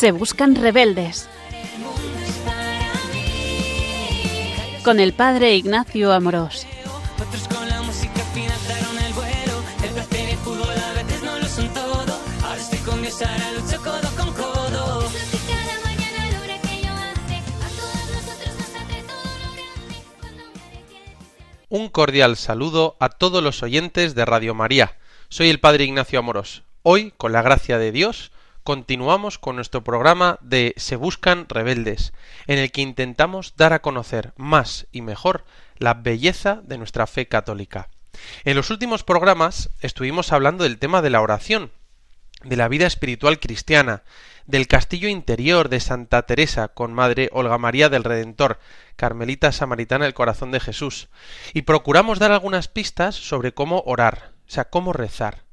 Se buscan rebeldes. Con el padre Ignacio Amorós. Un cordial saludo a todos los oyentes de Radio María. Soy el Padre Ignacio Amorós. Hoy, con la gracia de Dios, continuamos con nuestro programa de Se Buscan Rebeldes, en el que intentamos dar a conocer más y mejor la belleza de nuestra fe católica. En los últimos programas estuvimos hablando del tema de la oración, de la vida espiritual cristiana, del castillo interior de Santa Teresa con Madre Olga María del Redentor, Carmelita Samaritana del Corazón de Jesús, y procuramos dar algunas pistas sobre cómo orar, o sea, cómo rezar.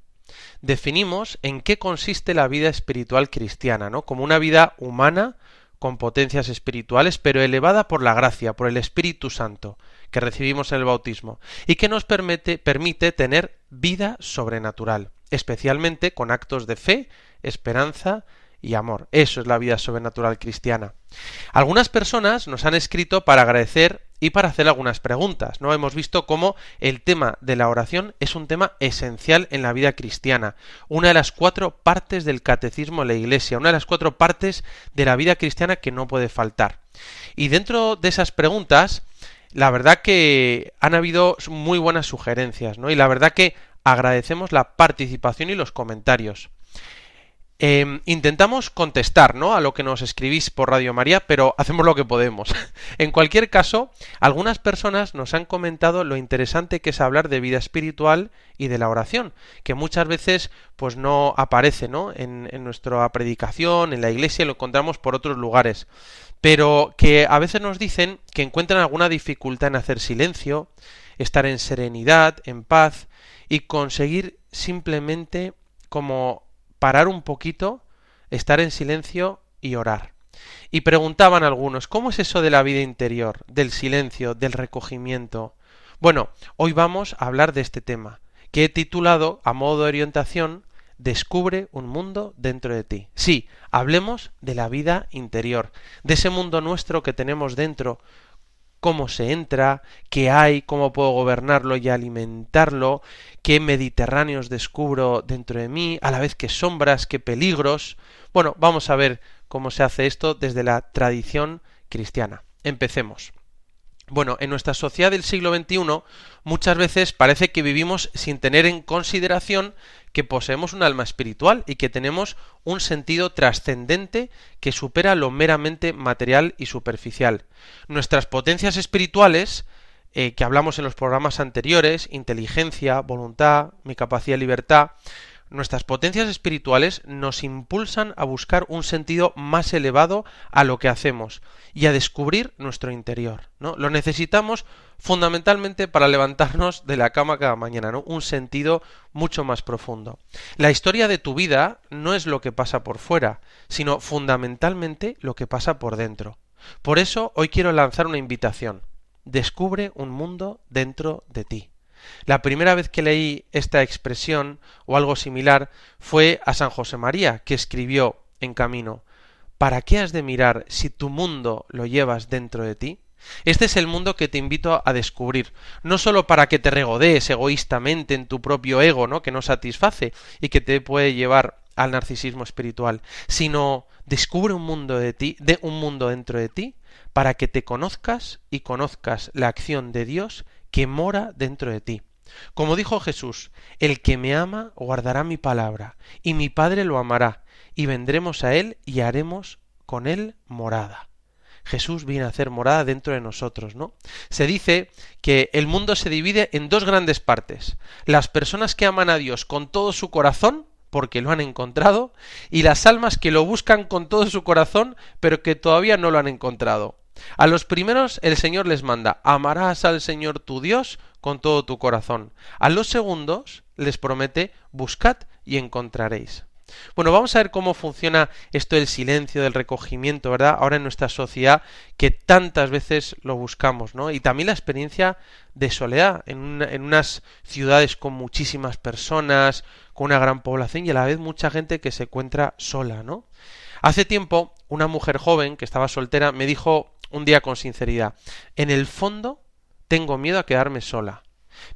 Definimos en qué consiste la vida espiritual cristiana, ¿no? Como una vida humana con potencias espirituales, pero elevada por la gracia, por el Espíritu Santo que recibimos en el bautismo, y que nos permite, permite tener vida sobrenatural, especialmente con actos de fe, esperanza y amor. Eso es la vida sobrenatural cristiana. Algunas personas nos han escrito para agradecer y para hacer algunas preguntas. ¿no? Hemos visto cómo el tema de la oración es un tema esencial en la vida cristiana, una de las cuatro partes del catecismo de la Iglesia, una de las cuatro partes de la vida cristiana que no puede faltar. Y dentro de esas preguntas, la verdad que han habido muy buenas sugerencias, ¿no? Y la verdad que agradecemos la participación y los comentarios. Em, intentamos contestar ¿no? a lo que nos escribís por Radio María, pero hacemos lo que podemos. en cualquier caso, algunas personas nos han comentado lo interesante que es hablar de vida espiritual y de la oración, que muchas veces pues no aparece ¿no? En, en nuestra predicación, en la iglesia, lo encontramos por otros lugares, pero que a veces nos dicen que encuentran alguna dificultad en hacer silencio, estar en serenidad, en paz y conseguir simplemente como parar un poquito, estar en silencio y orar. Y preguntaban algunos, ¿cómo es eso de la vida interior, del silencio, del recogimiento? Bueno, hoy vamos a hablar de este tema, que he titulado, a modo de orientación, Descubre un mundo dentro de ti. Sí, hablemos de la vida interior, de ese mundo nuestro que tenemos dentro, cómo se entra, qué hay, cómo puedo gobernarlo y alimentarlo, qué mediterráneos descubro dentro de mí, a la vez que sombras, qué peligros. Bueno, vamos a ver cómo se hace esto desde la tradición cristiana. Empecemos. Bueno, en nuestra sociedad del siglo XXI muchas veces parece que vivimos sin tener en consideración que poseemos un alma espiritual y que tenemos un sentido trascendente que supera lo meramente material y superficial. Nuestras potencias espirituales, eh, que hablamos en los programas anteriores, inteligencia, voluntad, mi capacidad de libertad, nuestras potencias espirituales nos impulsan a buscar un sentido más elevado a lo que hacemos y a descubrir nuestro interior. ¿no? Lo necesitamos fundamentalmente para levantarnos de la cama cada mañana, ¿no? Un sentido mucho más profundo. La historia de tu vida no es lo que pasa por fuera, sino fundamentalmente lo que pasa por dentro. Por eso hoy quiero lanzar una invitación. Descubre un mundo dentro de ti. La primera vez que leí esta expresión o algo similar fue a San José María, que escribió en camino ¿Para qué has de mirar si tu mundo lo llevas dentro de ti? Este es el mundo que te invito a descubrir, no sólo para que te regodees egoístamente en tu propio ego, ¿no? que no satisface y que te puede llevar al narcisismo espiritual, sino descubre un mundo de ti, de un mundo dentro de ti, para que te conozcas y conozcas la acción de Dios que mora dentro de ti. Como dijo Jesús, el que me ama guardará mi palabra, y mi Padre lo amará, y vendremos a él y haremos con él morada. Jesús viene a hacer morada dentro de nosotros, ¿no? Se dice que el mundo se divide en dos grandes partes. Las personas que aman a Dios con todo su corazón, porque lo han encontrado, y las almas que lo buscan con todo su corazón, pero que todavía no lo han encontrado. A los primeros el Señor les manda, amarás al Señor tu Dios con todo tu corazón. A los segundos les promete, buscad y encontraréis. Bueno, vamos a ver cómo funciona esto del silencio, del recogimiento, ¿verdad? Ahora en nuestra sociedad que tantas veces lo buscamos, ¿no? Y también la experiencia de soledad en, en unas ciudades con muchísimas personas, con una gran población y a la vez mucha gente que se encuentra sola, ¿no? Hace tiempo, una mujer joven que estaba soltera me dijo un día con sinceridad, en el fondo tengo miedo a quedarme sola,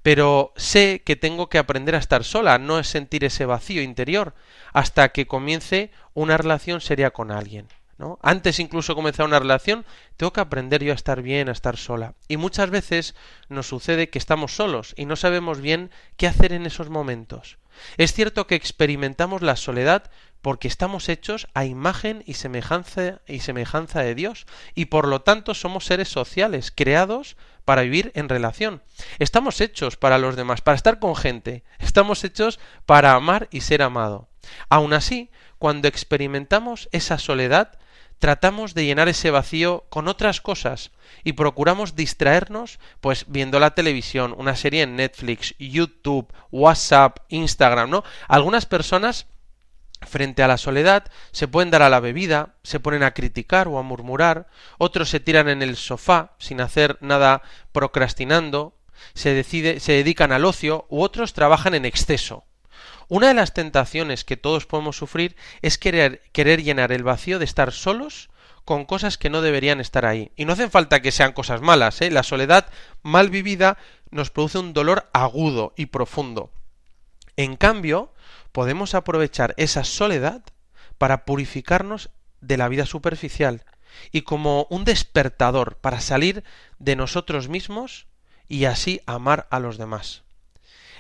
pero sé que tengo que aprender a estar sola, no es sentir ese vacío interior, hasta que comience una relación seria con alguien. ¿no? Antes incluso de comenzar una relación, tengo que aprender yo a estar bien, a estar sola. Y muchas veces nos sucede que estamos solos y no sabemos bien qué hacer en esos momentos. Es cierto que experimentamos la soledad porque estamos hechos a imagen y semejanza y semejanza de Dios y por lo tanto somos seres sociales creados para vivir en relación. Estamos hechos para los demás, para estar con gente. Estamos hechos para amar y ser amado. Aun así, cuando experimentamos esa soledad, tratamos de llenar ese vacío con otras cosas y procuramos distraernos pues viendo la televisión, una serie en Netflix, YouTube, WhatsApp, Instagram, ¿no? Algunas personas frente a la soledad se pueden dar a la bebida, se ponen a criticar o a murmurar, otros se tiran en el sofá sin hacer nada procrastinando, se, decide, se dedican al ocio u otros trabajan en exceso. Una de las tentaciones que todos podemos sufrir es querer, querer llenar el vacío de estar solos con cosas que no deberían estar ahí. Y no hacen falta que sean cosas malas, ¿eh? La soledad mal vivida nos produce un dolor agudo y profundo. En cambio, podemos aprovechar esa soledad para purificarnos de la vida superficial y como un despertador para salir de nosotros mismos y así amar a los demás.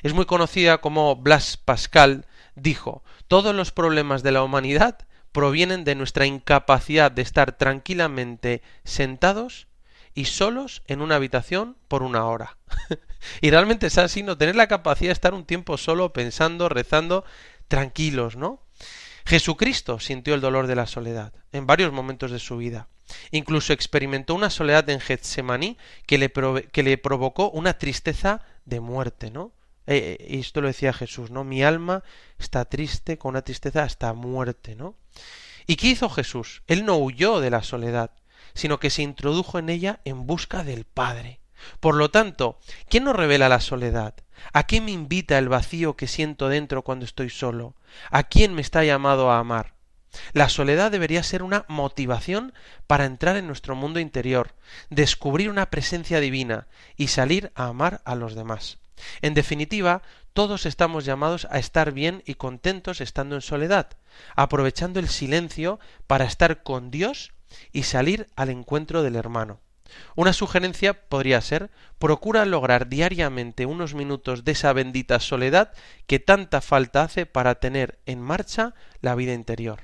Es muy conocida como Blas Pascal dijo, todos los problemas de la humanidad provienen de nuestra incapacidad de estar tranquilamente sentados y solos en una habitación por una hora. y realmente es así, no tener la capacidad de estar un tiempo solo pensando, rezando, tranquilos, ¿no? Jesucristo sintió el dolor de la soledad en varios momentos de su vida. Incluso experimentó una soledad en Getsemaní que le, que le provocó una tristeza de muerte, ¿no? Eh, eh, esto lo decía Jesús, ¿no? Mi alma está triste con una tristeza hasta muerte, ¿no? ¿Y qué hizo Jesús? Él no huyó de la soledad, sino que se introdujo en ella en busca del Padre. Por lo tanto, ¿quién nos revela la soledad? ¿A qué me invita el vacío que siento dentro cuando estoy solo? ¿A quién me está llamado a amar? La soledad debería ser una motivación para entrar en nuestro mundo interior, descubrir una presencia divina y salir a amar a los demás. En definitiva, todos estamos llamados a estar bien y contentos estando en soledad, aprovechando el silencio para estar con Dios y salir al encuentro del hermano. Una sugerencia podría ser procura lograr diariamente unos minutos de esa bendita soledad que tanta falta hace para tener en marcha la vida interior.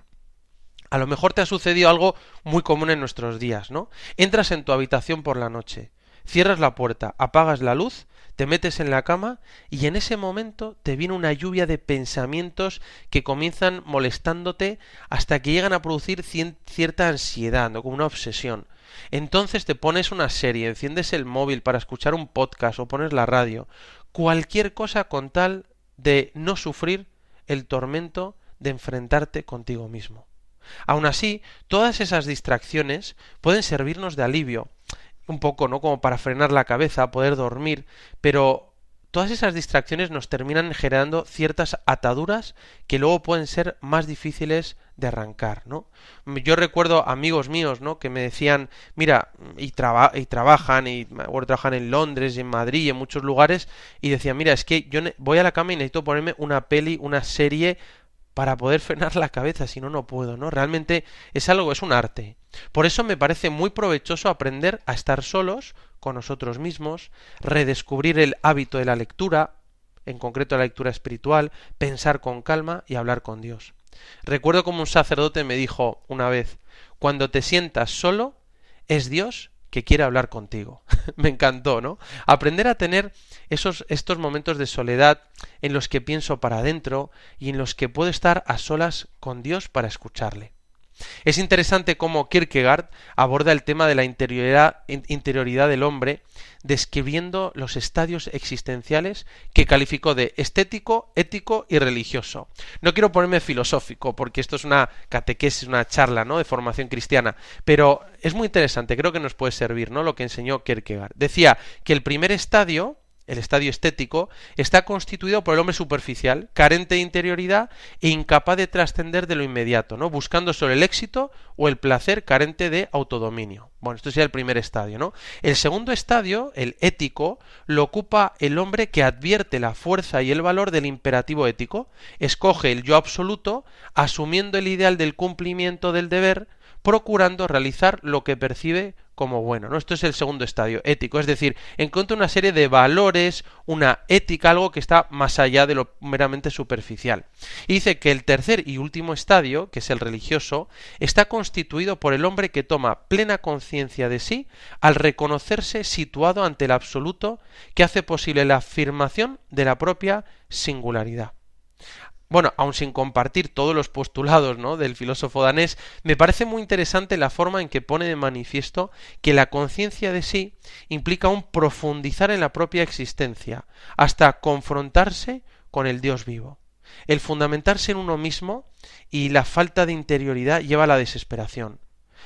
A lo mejor te ha sucedido algo muy común en nuestros días, ¿no? Entras en tu habitación por la noche, cierras la puerta, apagas la luz te metes en la cama y en ese momento te viene una lluvia de pensamientos que comienzan molestándote hasta que llegan a producir cierta ansiedad, ¿no? como una obsesión. Entonces te pones una serie, enciendes el móvil para escuchar un podcast o pones la radio, cualquier cosa con tal de no sufrir el tormento de enfrentarte contigo mismo. Aun así, todas esas distracciones pueden servirnos de alivio, un poco, ¿no? Como para frenar la cabeza, poder dormir, pero todas esas distracciones nos terminan generando ciertas ataduras que luego pueden ser más difíciles de arrancar, ¿no? Yo recuerdo amigos míos, ¿no? Que me decían, mira, y, y trabajan, y trabajan en Londres y en Madrid en muchos lugares, y decían, mira, es que yo voy a la cama y necesito ponerme una peli, una serie para poder frenar la cabeza, si no, no puedo, ¿no? Realmente es algo, es un arte. Por eso me parece muy provechoso aprender a estar solos con nosotros mismos, redescubrir el hábito de la lectura, en concreto la lectura espiritual, pensar con calma y hablar con Dios. Recuerdo como un sacerdote me dijo una vez, cuando te sientas solo, es Dios que quiere hablar contigo. Me encantó, ¿no? Aprender a tener esos estos momentos de soledad en los que pienso para adentro y en los que puedo estar a solas con Dios para escucharle. Es interesante cómo Kierkegaard aborda el tema de la interioridad, del hombre, describiendo los estadios existenciales que calificó de estético, ético y religioso. No quiero ponerme filosófico, porque esto es una catequesis, una charla, ¿no? de formación cristiana, pero es muy interesante, creo que nos puede servir, ¿no? lo que enseñó Kierkegaard. Decía que el primer estadio el estadio estético, está constituido por el hombre superficial, carente de interioridad e incapaz de trascender de lo inmediato, ¿no? Buscando solo el éxito o el placer carente de autodominio. Bueno, esto sería el primer estadio, ¿no? El segundo estadio, el ético, lo ocupa el hombre que advierte la fuerza y el valor del imperativo ético, escoge el yo absoluto, asumiendo el ideal del cumplimiento del deber, procurando realizar lo que percibe como bueno. ¿no? Esto es el segundo estadio, ético, es decir, encuentra una serie de valores, una ética, algo que está más allá de lo meramente superficial. Y dice que el tercer y último estadio, que es el religioso, está constituido por el hombre que toma plena conciencia de sí al reconocerse situado ante el absoluto que hace posible la afirmación de la propia singularidad bueno, aun sin compartir todos los postulados ¿no? del filósofo danés, me parece muy interesante la forma en que pone de manifiesto que la conciencia de sí implica un profundizar en la propia existencia, hasta confrontarse con el Dios vivo. El fundamentarse en uno mismo y la falta de interioridad lleva a la desesperación,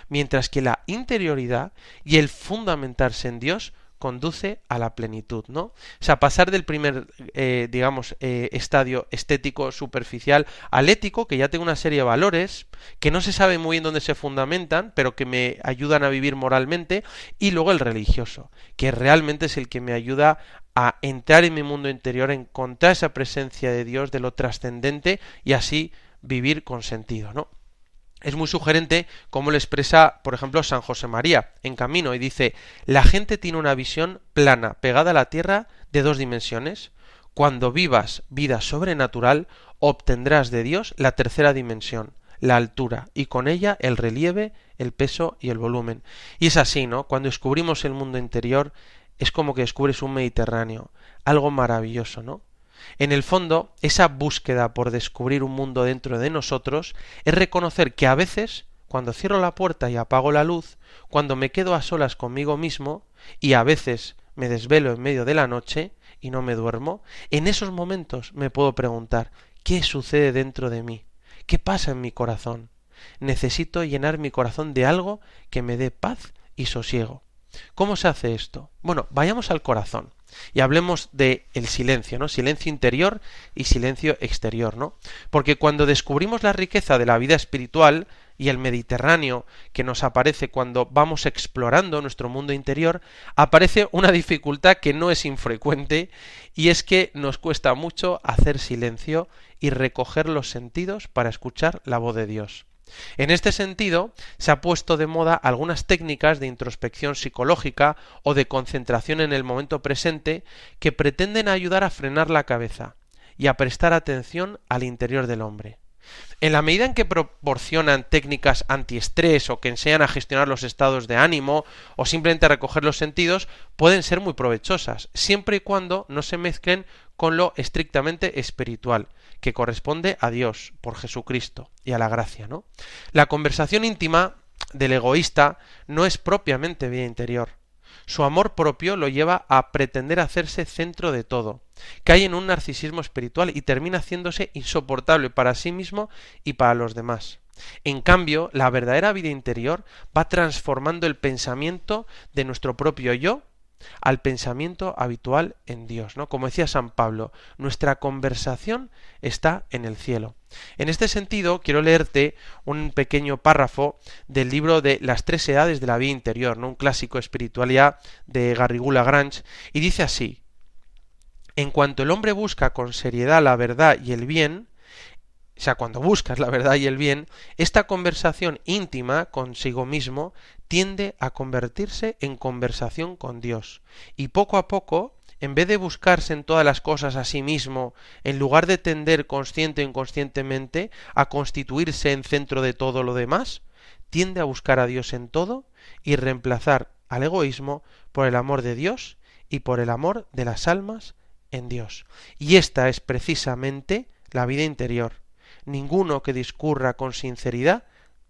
mientras que la interioridad y el fundamentarse en Dios conduce a la plenitud, ¿no? O sea, pasar del primer, eh, digamos, eh, estadio estético superficial al ético, que ya tengo una serie de valores, que no se sabe muy bien dónde se fundamentan, pero que me ayudan a vivir moralmente, y luego el religioso, que realmente es el que me ayuda a entrar en mi mundo interior, a encontrar esa presencia de Dios, de lo trascendente, y así vivir con sentido, ¿no? Es muy sugerente como lo expresa, por ejemplo, San José María en Camino y dice, la gente tiene una visión plana, pegada a la tierra, de dos dimensiones. Cuando vivas vida sobrenatural, obtendrás de Dios la tercera dimensión, la altura, y con ella el relieve, el peso y el volumen. Y es así, ¿no? Cuando descubrimos el mundo interior, es como que descubres un Mediterráneo, algo maravilloso, ¿no? En el fondo, esa búsqueda por descubrir un mundo dentro de nosotros es reconocer que a veces, cuando cierro la puerta y apago la luz, cuando me quedo a solas conmigo mismo, y a veces me desvelo en medio de la noche y no me duermo, en esos momentos me puedo preguntar ¿qué sucede dentro de mí? ¿Qué pasa en mi corazón? Necesito llenar mi corazón de algo que me dé paz y sosiego. ¿Cómo se hace esto? Bueno, vayamos al corazón. Y hablemos de el silencio, ¿no? Silencio interior y silencio exterior, ¿no? Porque cuando descubrimos la riqueza de la vida espiritual y el Mediterráneo que nos aparece cuando vamos explorando nuestro mundo interior, aparece una dificultad que no es infrecuente y es que nos cuesta mucho hacer silencio y recoger los sentidos para escuchar la voz de Dios. En este sentido, se ha puesto de moda algunas técnicas de introspección psicológica o de concentración en el momento presente que pretenden ayudar a frenar la cabeza y a prestar atención al interior del hombre. En la medida en que proporcionan técnicas antiestrés o que enseñan a gestionar los estados de ánimo o simplemente a recoger los sentidos, pueden ser muy provechosas, siempre y cuando no se mezclen con lo estrictamente espiritual, que corresponde a Dios por Jesucristo y a la gracia, ¿no? La conversación íntima del egoísta no es propiamente vida interior. Su amor propio lo lleva a pretender hacerse centro de todo, cae en un narcisismo espiritual y termina haciéndose insoportable para sí mismo y para los demás. En cambio, la verdadera vida interior va transformando el pensamiento de nuestro propio yo al pensamiento habitual en Dios, ¿no? Como decía San Pablo, nuestra conversación está en el cielo. En este sentido, quiero leerte un pequeño párrafo del libro de Las tres edades de la vida interior, ¿no? un clásico espiritualidad de Garrigula Grange, y dice así: En cuanto el hombre busca con seriedad la verdad y el bien, o sea, cuando buscas la verdad y el bien, esta conversación íntima consigo mismo tiende a convertirse en conversación con Dios. Y poco a poco, en vez de buscarse en todas las cosas a sí mismo, en lugar de tender consciente o inconscientemente a constituirse en centro de todo lo demás, tiende a buscar a Dios en todo y reemplazar al egoísmo por el amor de Dios y por el amor de las almas en Dios. Y esta es precisamente la vida interior ninguno que discurra con sinceridad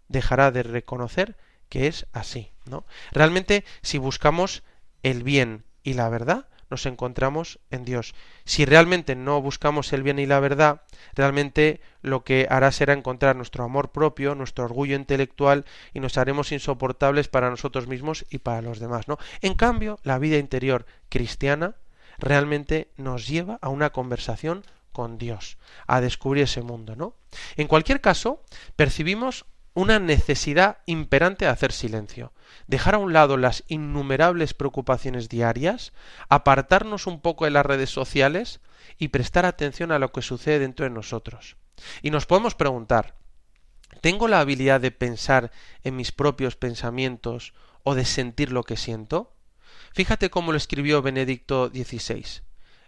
dejará de reconocer que es así, ¿no? Realmente, si buscamos el bien y la verdad, nos encontramos en Dios. Si realmente no buscamos el bien y la verdad, realmente lo que hará será encontrar nuestro amor propio, nuestro orgullo intelectual y nos haremos insoportables para nosotros mismos y para los demás, ¿no? En cambio, la vida interior cristiana realmente nos lleva a una conversación con Dios, a descubrir ese mundo, ¿no? En cualquier caso, percibimos una necesidad imperante de hacer silencio, dejar a un lado las innumerables preocupaciones diarias, apartarnos un poco de las redes sociales y prestar atención a lo que sucede dentro de nosotros. Y nos podemos preguntar, ¿tengo la habilidad de pensar en mis propios pensamientos o de sentir lo que siento? Fíjate cómo lo escribió Benedicto XVI.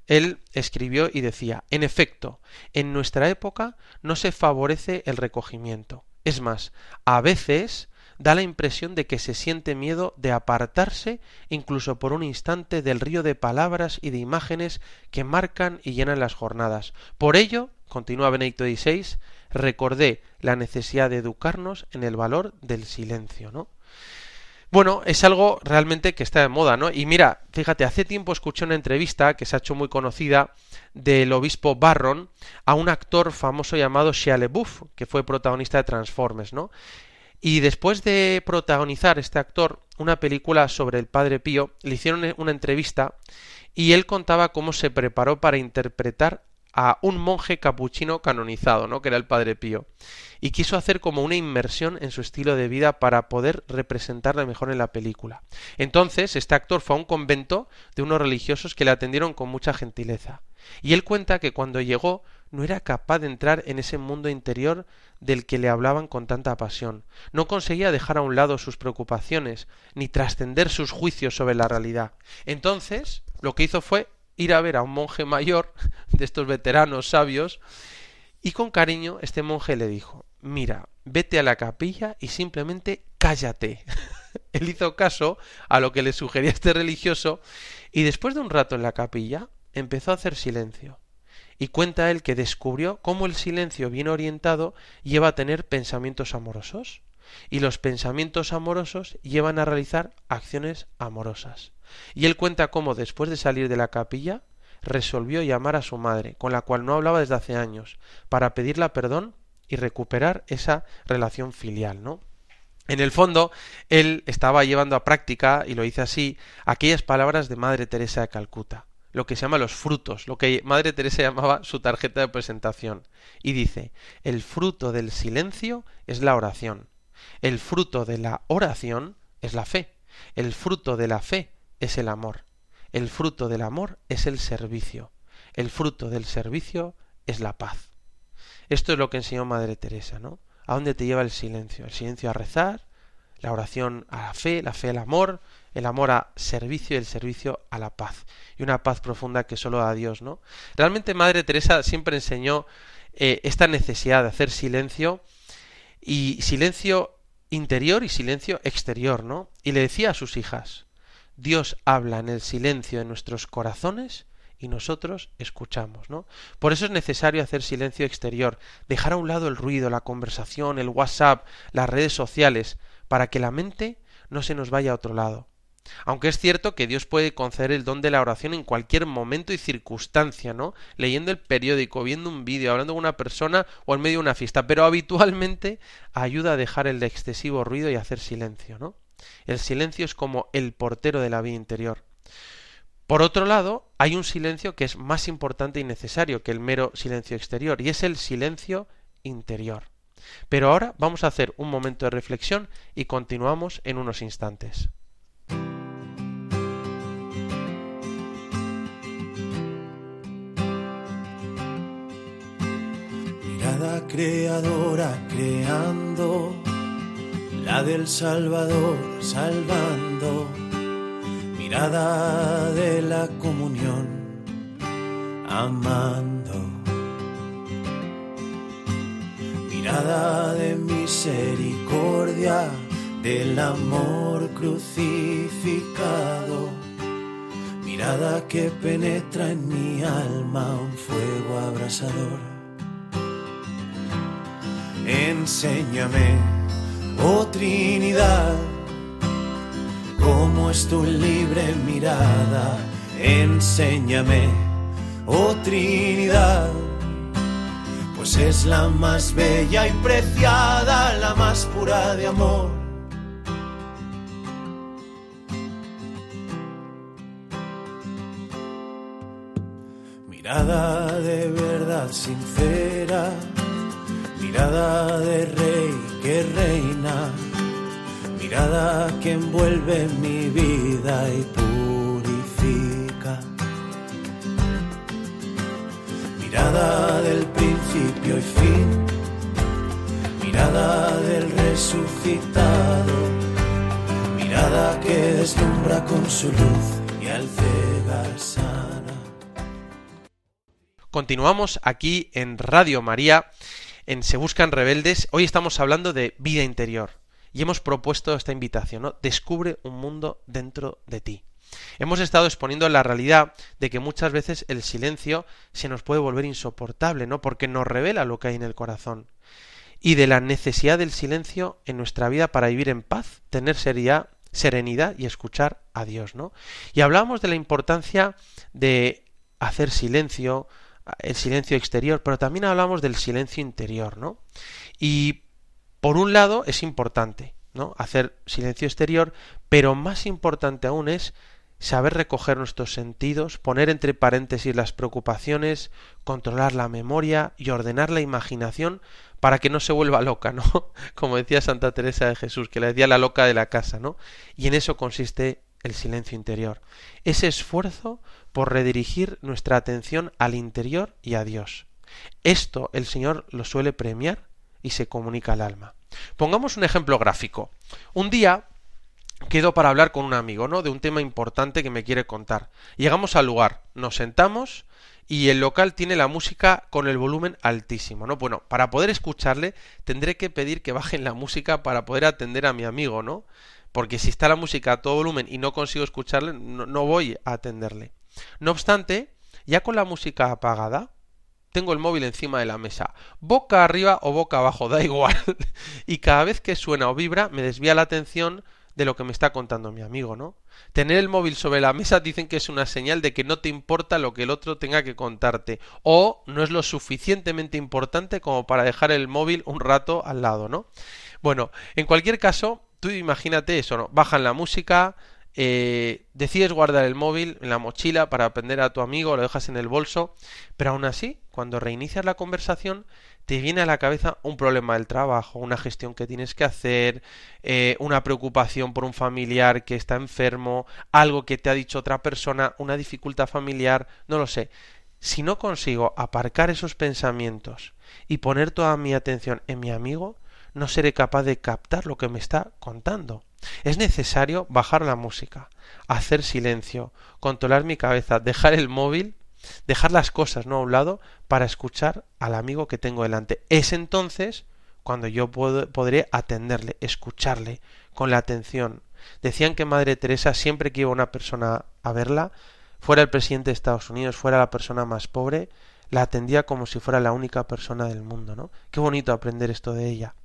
Él escribió y decía, en efecto, en nuestra época no se favorece el recogimiento. Es más, a veces da la impresión de que se siente miedo de apartarse incluso por un instante del río de palabras y de imágenes que marcan y llenan las jornadas. Por ello, continúa Benedicto XVI, recordé la necesidad de educarnos en el valor del silencio, ¿no? Bueno, es algo realmente que está de moda, ¿no? Y mira, fíjate, hace tiempo escuché una entrevista que se ha hecho muy conocida del obispo Barron a un actor famoso llamado Shia que fue protagonista de Transformers, ¿no? Y después de protagonizar este actor una película sobre el Padre Pío, le hicieron una entrevista y él contaba cómo se preparó para interpretar a un monje capuchino canonizado, ¿no? que era el Padre Pío, y quiso hacer como una inmersión en su estilo de vida para poder representarle mejor en la película. Entonces, este actor fue a un convento de unos religiosos que le atendieron con mucha gentileza. Y él cuenta que cuando llegó no era capaz de entrar en ese mundo interior del que le hablaban con tanta pasión. No conseguía dejar a un lado sus preocupaciones, ni trascender sus juicios sobre la realidad. Entonces, lo que hizo fue ir a ver a un monje mayor, de estos veteranos sabios, y con cariño este monje le dijo, mira, vete a la capilla y simplemente cállate. Él hizo caso a lo que le sugería este religioso y después de un rato en la capilla empezó a hacer silencio. Y cuenta él que descubrió cómo el silencio bien orientado lleva a tener pensamientos amorosos y los pensamientos amorosos llevan a realizar acciones amorosas. Y él cuenta cómo después de salir de la capilla resolvió llamar a su madre, con la cual no hablaba desde hace años, para pedirla perdón y recuperar esa relación filial, ¿no? En el fondo, él estaba llevando a práctica, y lo hice así, aquellas palabras de Madre Teresa de Calcuta, lo que se llama los frutos, lo que Madre Teresa llamaba su tarjeta de presentación. Y dice, el fruto del silencio es la oración, el fruto de la oración es la fe, el fruto de la fe es el amor. El fruto del amor es el servicio. El fruto del servicio es la paz. Esto es lo que enseñó Madre Teresa, ¿no? ¿A dónde te lleva el silencio? El silencio a rezar, la oración a la fe, la fe al amor, el amor a servicio y el servicio a la paz. Y una paz profunda que solo da Dios, ¿no? Realmente Madre Teresa siempre enseñó eh, esta necesidad de hacer silencio y silencio interior y silencio exterior, ¿no? Y le decía a sus hijas, Dios habla en el silencio de nuestros corazones y nosotros escuchamos, ¿no? Por eso es necesario hacer silencio exterior, dejar a un lado el ruido, la conversación, el WhatsApp, las redes sociales, para que la mente no se nos vaya a otro lado. Aunque es cierto que Dios puede conceder el don de la oración en cualquier momento y circunstancia, ¿no? Leyendo el periódico, viendo un vídeo, hablando con una persona o en medio de una fiesta, pero habitualmente ayuda a dejar el excesivo ruido y hacer silencio, ¿no? El silencio es como el portero de la vida interior. Por otro lado, hay un silencio que es más importante y necesario que el mero silencio exterior, y es el silencio interior. Pero ahora vamos a hacer un momento de reflexión y continuamos en unos instantes. Mirada creadora creando la del Salvador salvando, mirada de la comunión, amando, mirada de misericordia, del amor crucificado, mirada que penetra en mi alma un fuego abrasador. Enséñame Oh Trinidad, cómo es tu libre mirada, enséñame, oh Trinidad, pues es la más bella y preciada, la más pura de amor. Mirada de verdad sincera, mirada de rey que reina, mirada que envuelve mi vida y purifica. Mirada del principio y fin, mirada del resucitado, mirada que deslumbra con su luz y al cegar sana. Continuamos aquí en Radio María, en Se Buscan Rebeldes. Hoy estamos hablando de vida interior y hemos propuesto esta invitación, ¿no? Descubre un mundo dentro de ti. Hemos estado exponiendo la realidad de que muchas veces el silencio se nos puede volver insoportable, ¿no? Porque nos revela lo que hay en el corazón. Y de la necesidad del silencio en nuestra vida para vivir en paz, tener seriedad, serenidad y escuchar a Dios, ¿no? Y hablábamos de la importancia de hacer silencio, el silencio exterior, pero también hablamos del silencio interior, ¿no? Y por un lado es importante, ¿no? Hacer silencio exterior, pero más importante aún es saber recoger nuestros sentidos, poner entre paréntesis las preocupaciones, controlar la memoria y ordenar la imaginación para que no se vuelva loca, ¿no? Como decía Santa Teresa de Jesús, que le decía la loca de la casa, ¿no? Y en eso consiste el silencio interior. Ese esfuerzo por redirigir nuestra atención al interior y a Dios. Esto el Señor lo suele premiar y se comunica al alma. Pongamos un ejemplo gráfico. Un día quedo para hablar con un amigo, ¿no? De un tema importante que me quiere contar. Llegamos al lugar, nos sentamos y el local tiene la música con el volumen altísimo, ¿no? Bueno, para poder escucharle tendré que pedir que bajen la música para poder atender a mi amigo, ¿no? Porque si está la música a todo volumen y no consigo escucharle, no, no voy a atenderle. No obstante, ya con la música apagada, tengo el móvil encima de la mesa, boca arriba o boca abajo, da igual. y cada vez que suena o vibra me desvía la atención de lo que me está contando mi amigo, ¿no? Tener el móvil sobre la mesa dicen que es una señal de que no te importa lo que el otro tenga que contarte o no es lo suficientemente importante como para dejar el móvil un rato al lado, ¿no? Bueno, en cualquier caso, tú imagínate eso, ¿no? Bajan la música, eh, decides guardar el móvil en la mochila para aprender a tu amigo, lo dejas en el bolso, pero aún así, cuando reinicias la conversación, te viene a la cabeza un problema del trabajo, una gestión que tienes que hacer, eh, una preocupación por un familiar que está enfermo, algo que te ha dicho otra persona, una dificultad familiar, no lo sé. Si no consigo aparcar esos pensamientos y poner toda mi atención en mi amigo, no seré capaz de captar lo que me está contando. Es necesario bajar la música, hacer silencio, controlar mi cabeza, dejar el móvil, dejar las cosas no a un lado para escuchar al amigo que tengo delante. Es entonces cuando yo podré atenderle, escucharle con la atención. Decían que Madre Teresa siempre que iba una persona a verla, fuera el presidente de Estados Unidos, fuera la persona más pobre, la atendía como si fuera la única persona del mundo, ¿no? Qué bonito aprender esto de ella.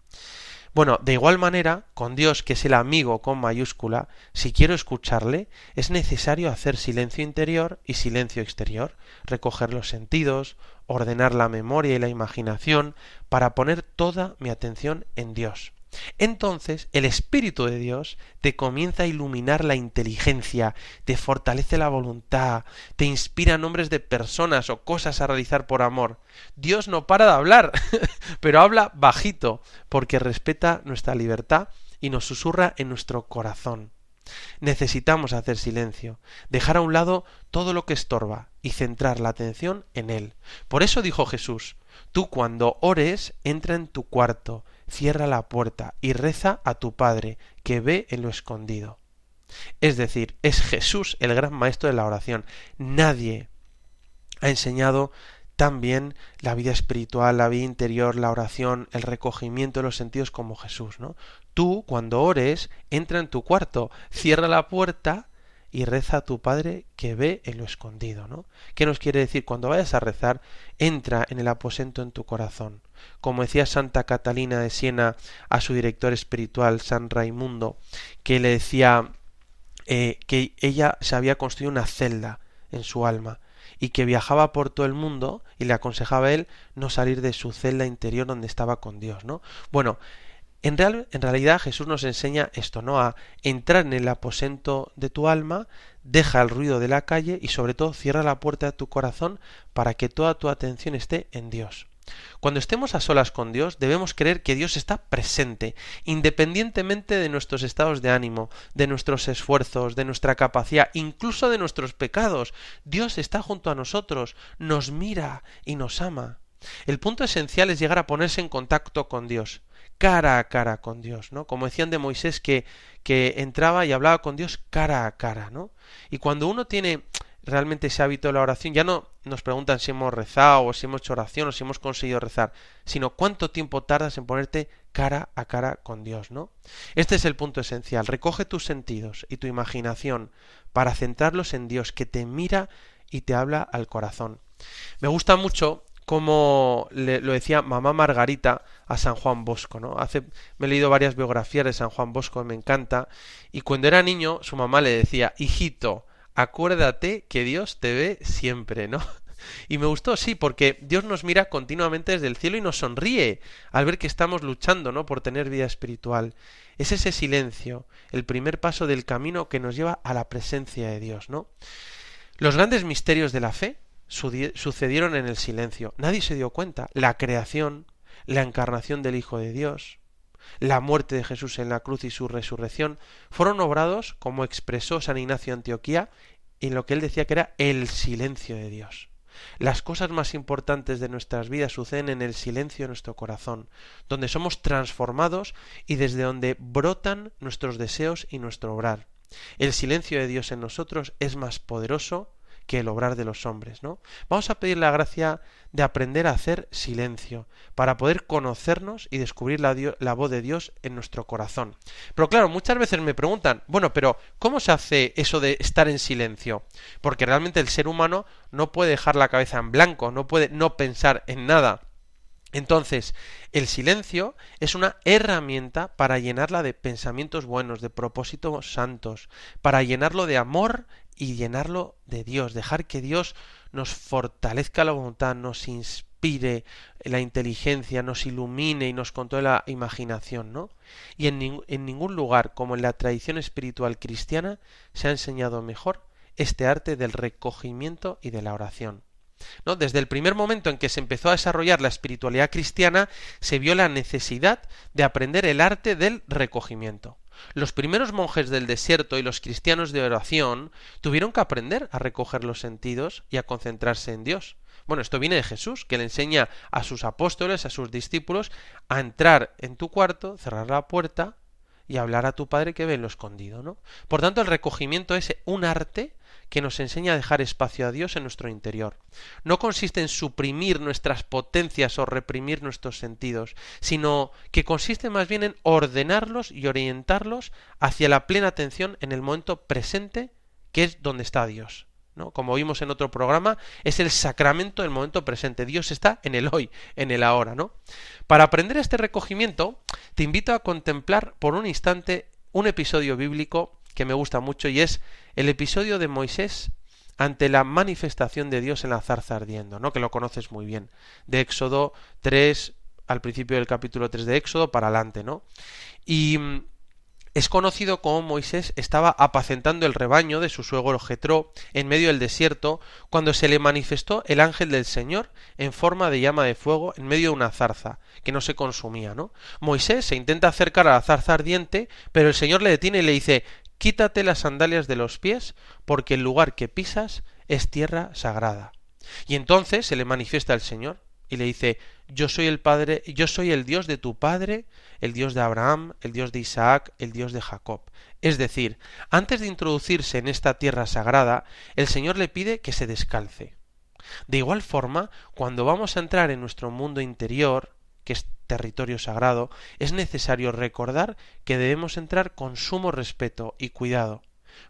Bueno, de igual manera, con Dios, que es el amigo con mayúscula, si quiero escucharle, es necesario hacer silencio interior y silencio exterior, recoger los sentidos, ordenar la memoria y la imaginación, para poner toda mi atención en Dios. Entonces el Espíritu de Dios te comienza a iluminar la inteligencia, te fortalece la voluntad, te inspira nombres de personas o cosas a realizar por amor. Dios no para de hablar, pero habla bajito, porque respeta nuestra libertad y nos susurra en nuestro corazón. Necesitamos hacer silencio, dejar a un lado todo lo que estorba y centrar la atención en Él. Por eso dijo Jesús, tú cuando ores, entra en tu cuarto, cierra la puerta y reza a tu Padre, que ve en lo escondido. Es decir, es Jesús el gran maestro de la oración. Nadie ha enseñado tan bien la vida espiritual, la vida interior, la oración, el recogimiento de los sentidos como Jesús, ¿no? Tú, cuando ores, entra en tu cuarto, cierra la puerta y reza a tu Padre que ve en lo escondido, ¿no? ¿Qué nos quiere decir? Cuando vayas a rezar, entra en el aposento en tu corazón. Como decía Santa Catalina de Siena a su director espiritual, San Raimundo, que le decía eh, que ella se había construido una celda en su alma y que viajaba por todo el mundo y le aconsejaba a él no salir de su celda interior donde estaba con Dios, ¿no? Bueno, En, real, en realidad Jesús nos enseña esto, ¿no? A entrar en el aposento de tu alma, deja el ruido de la calle y sobre todo cierra la puerta de tu corazón para que toda tu atención esté en Dios. Cuando estemos a solas con Dios, debemos creer que Dios está presente, independientemente de nuestros estados de ánimo, de nuestros esfuerzos, de nuestra capacidad, incluso de nuestros pecados. Dios está junto a nosotros, nos mira y nos ama. El punto esencial es llegar a ponerse en contacto con Dios, cara a cara con Dios, ¿no? Como decían de Moisés que, que entraba y hablaba con Dios cara a cara, ¿no? Y cuando uno tiene realmente ese hábito de la oración, ya no nos preguntan si hemos rezado o si hemos hecho oración o si hemos conseguido rezar, sino cuánto tiempo tardas en ponerte cara a cara con Dios, ¿no? Este es el punto esencial. Recoge tus sentidos y tu imaginación para centrarlos en Dios, que te mira y te habla al corazón. Me gusta mucho como le, lo decía mamá Margarita a San Juan Bosco, ¿no? Hace, me he leído varias biografías de San Juan Bosco, me encanta, y cuando era niño su mamá le decía, hijito, acuérdate que Dios te ve siempre, ¿no? Y me gustó, sí, porque Dios nos mira continuamente desde el cielo y nos sonríe al ver que estamos luchando, ¿no? Por tener vida espiritual. Es ese silencio, el primer paso del camino que nos lleva a la presencia de Dios, ¿no? Los grandes misterios de la fe sucedieron en el silencio. Nadie se dio cuenta. La creación, la encarnación del Hijo de Dios, la muerte de Jesús en la cruz y su resurrección fueron obrados, como expresó San Ignacio de Antioquía, en lo que él decía que era el silencio de Dios. Las cosas más importantes de nuestras vidas suceden en el silencio de nuestro corazón, donde somos transformados y desde donde brotan nuestros deseos y nuestro obrar. El silencio de Dios en nosotros es más poderoso que el obrar de los hombres, ¿no? Vamos a pedir la gracia de aprender a hacer silencio, para poder conocernos y descubrir la, la, voz de Dios en nuestro corazón. Pero claro, muchas veces me preguntan, bueno, pero ¿cómo se hace eso de estar en silencio? Porque realmente el ser humano no puede dejar la cabeza en blanco, no puede no pensar en nada. Entonces, el silencio es una herramienta para llenarla de pensamientos buenos, de propósitos santos, para llenarlo de amor y llenarlo de Dios, dejar que Dios nos fortalezca la voluntad, nos inspire la inteligencia, nos ilumine y nos controle la imaginación, ¿no? Y en, en ningún lugar, como en la tradición espiritual cristiana, se ha enseñado mejor este arte del recogimiento y de la oración. ¿No? Desde el primer momento en que se empezó a desarrollar la espiritualidad cristiana, se vio la necesidad de aprender el arte del recogimiento. Los primeros monjes del desierto y los cristianos de oración tuvieron que aprender a recoger los sentidos y a concentrarse en Dios. Bueno, esto viene de Jesús, que le enseña a sus apóstoles, a sus discípulos, a entrar en tu cuarto, cerrar la puerta y hablar a tu Padre que ve en lo escondido, ¿no? Por tanto, el recogimiento es un arte que nos enseña a dejar espacio a Dios en nuestro interior. No consiste en suprimir nuestras potencias o reprimir nuestros sentidos, sino que consiste más bien en ordenarlos y orientarlos hacia la plena atención en el momento presente, que es donde está Dios. ¿no? Como vimos en otro programa, es el sacramento del momento presente. Dios está en el hoy, en el ahora, ¿no? Para aprender este recogimiento, te invito a contemplar por un instante un episodio bíblico que me gusta mucho y es el episodio de Moisés ante la manifestación de Dios en la zarza ardiendo, ¿no? Que lo conoces muy bien. De Éxodo 3 al principio del capítulo 3 de Éxodo para adelante, ¿no? Y mm, es conocido como Moisés estaba apacentando el rebaño de su suegro Jetro en medio del desierto cuando se le manifestó el ángel del Señor en forma de llama de fuego en medio de una zarza que no se consumía, ¿no? Moisés se intenta acercar a la zarza ardiente, pero el Señor le detiene y le dice Quítate las sandalias de los pies, porque el lugar que pisas es tierra sagrada. Y entonces se le manifiesta el Señor y le dice, yo soy el Padre, yo soy el Dios de tu Padre, el Dios de Abraham, el Dios de Isaac, el Dios de Jacob. Es decir, antes de introducirse en esta tierra sagrada, el Señor le pide que se descalce. De igual forma, cuando vamos a entrar en nuestro mundo interior, que es territorio sagrado, es necesario recordar que debemos entrar con sumo respeto y cuidado.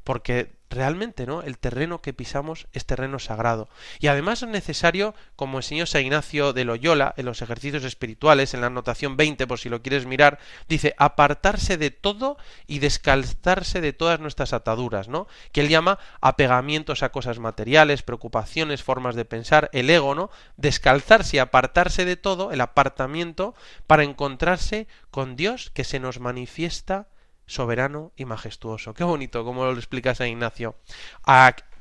Porque realmente, ¿no? El terreno que pisamos es terreno sagrado. Y además es necesario, como enseñó San Ignacio de Loyola en los ejercicios espirituales, en la anotación 20, por si lo quieres mirar, dice apartarse de todo y descalzarse de todas nuestras ataduras, ¿no? Que él llama apegamientos a cosas materiales, preocupaciones, formas de pensar, el ego, ¿no? Descalzarse y apartarse de todo, el apartamiento, para encontrarse con Dios que se nos manifiesta soberano y majestuoso. Qué bonito, como lo explica San Ignacio.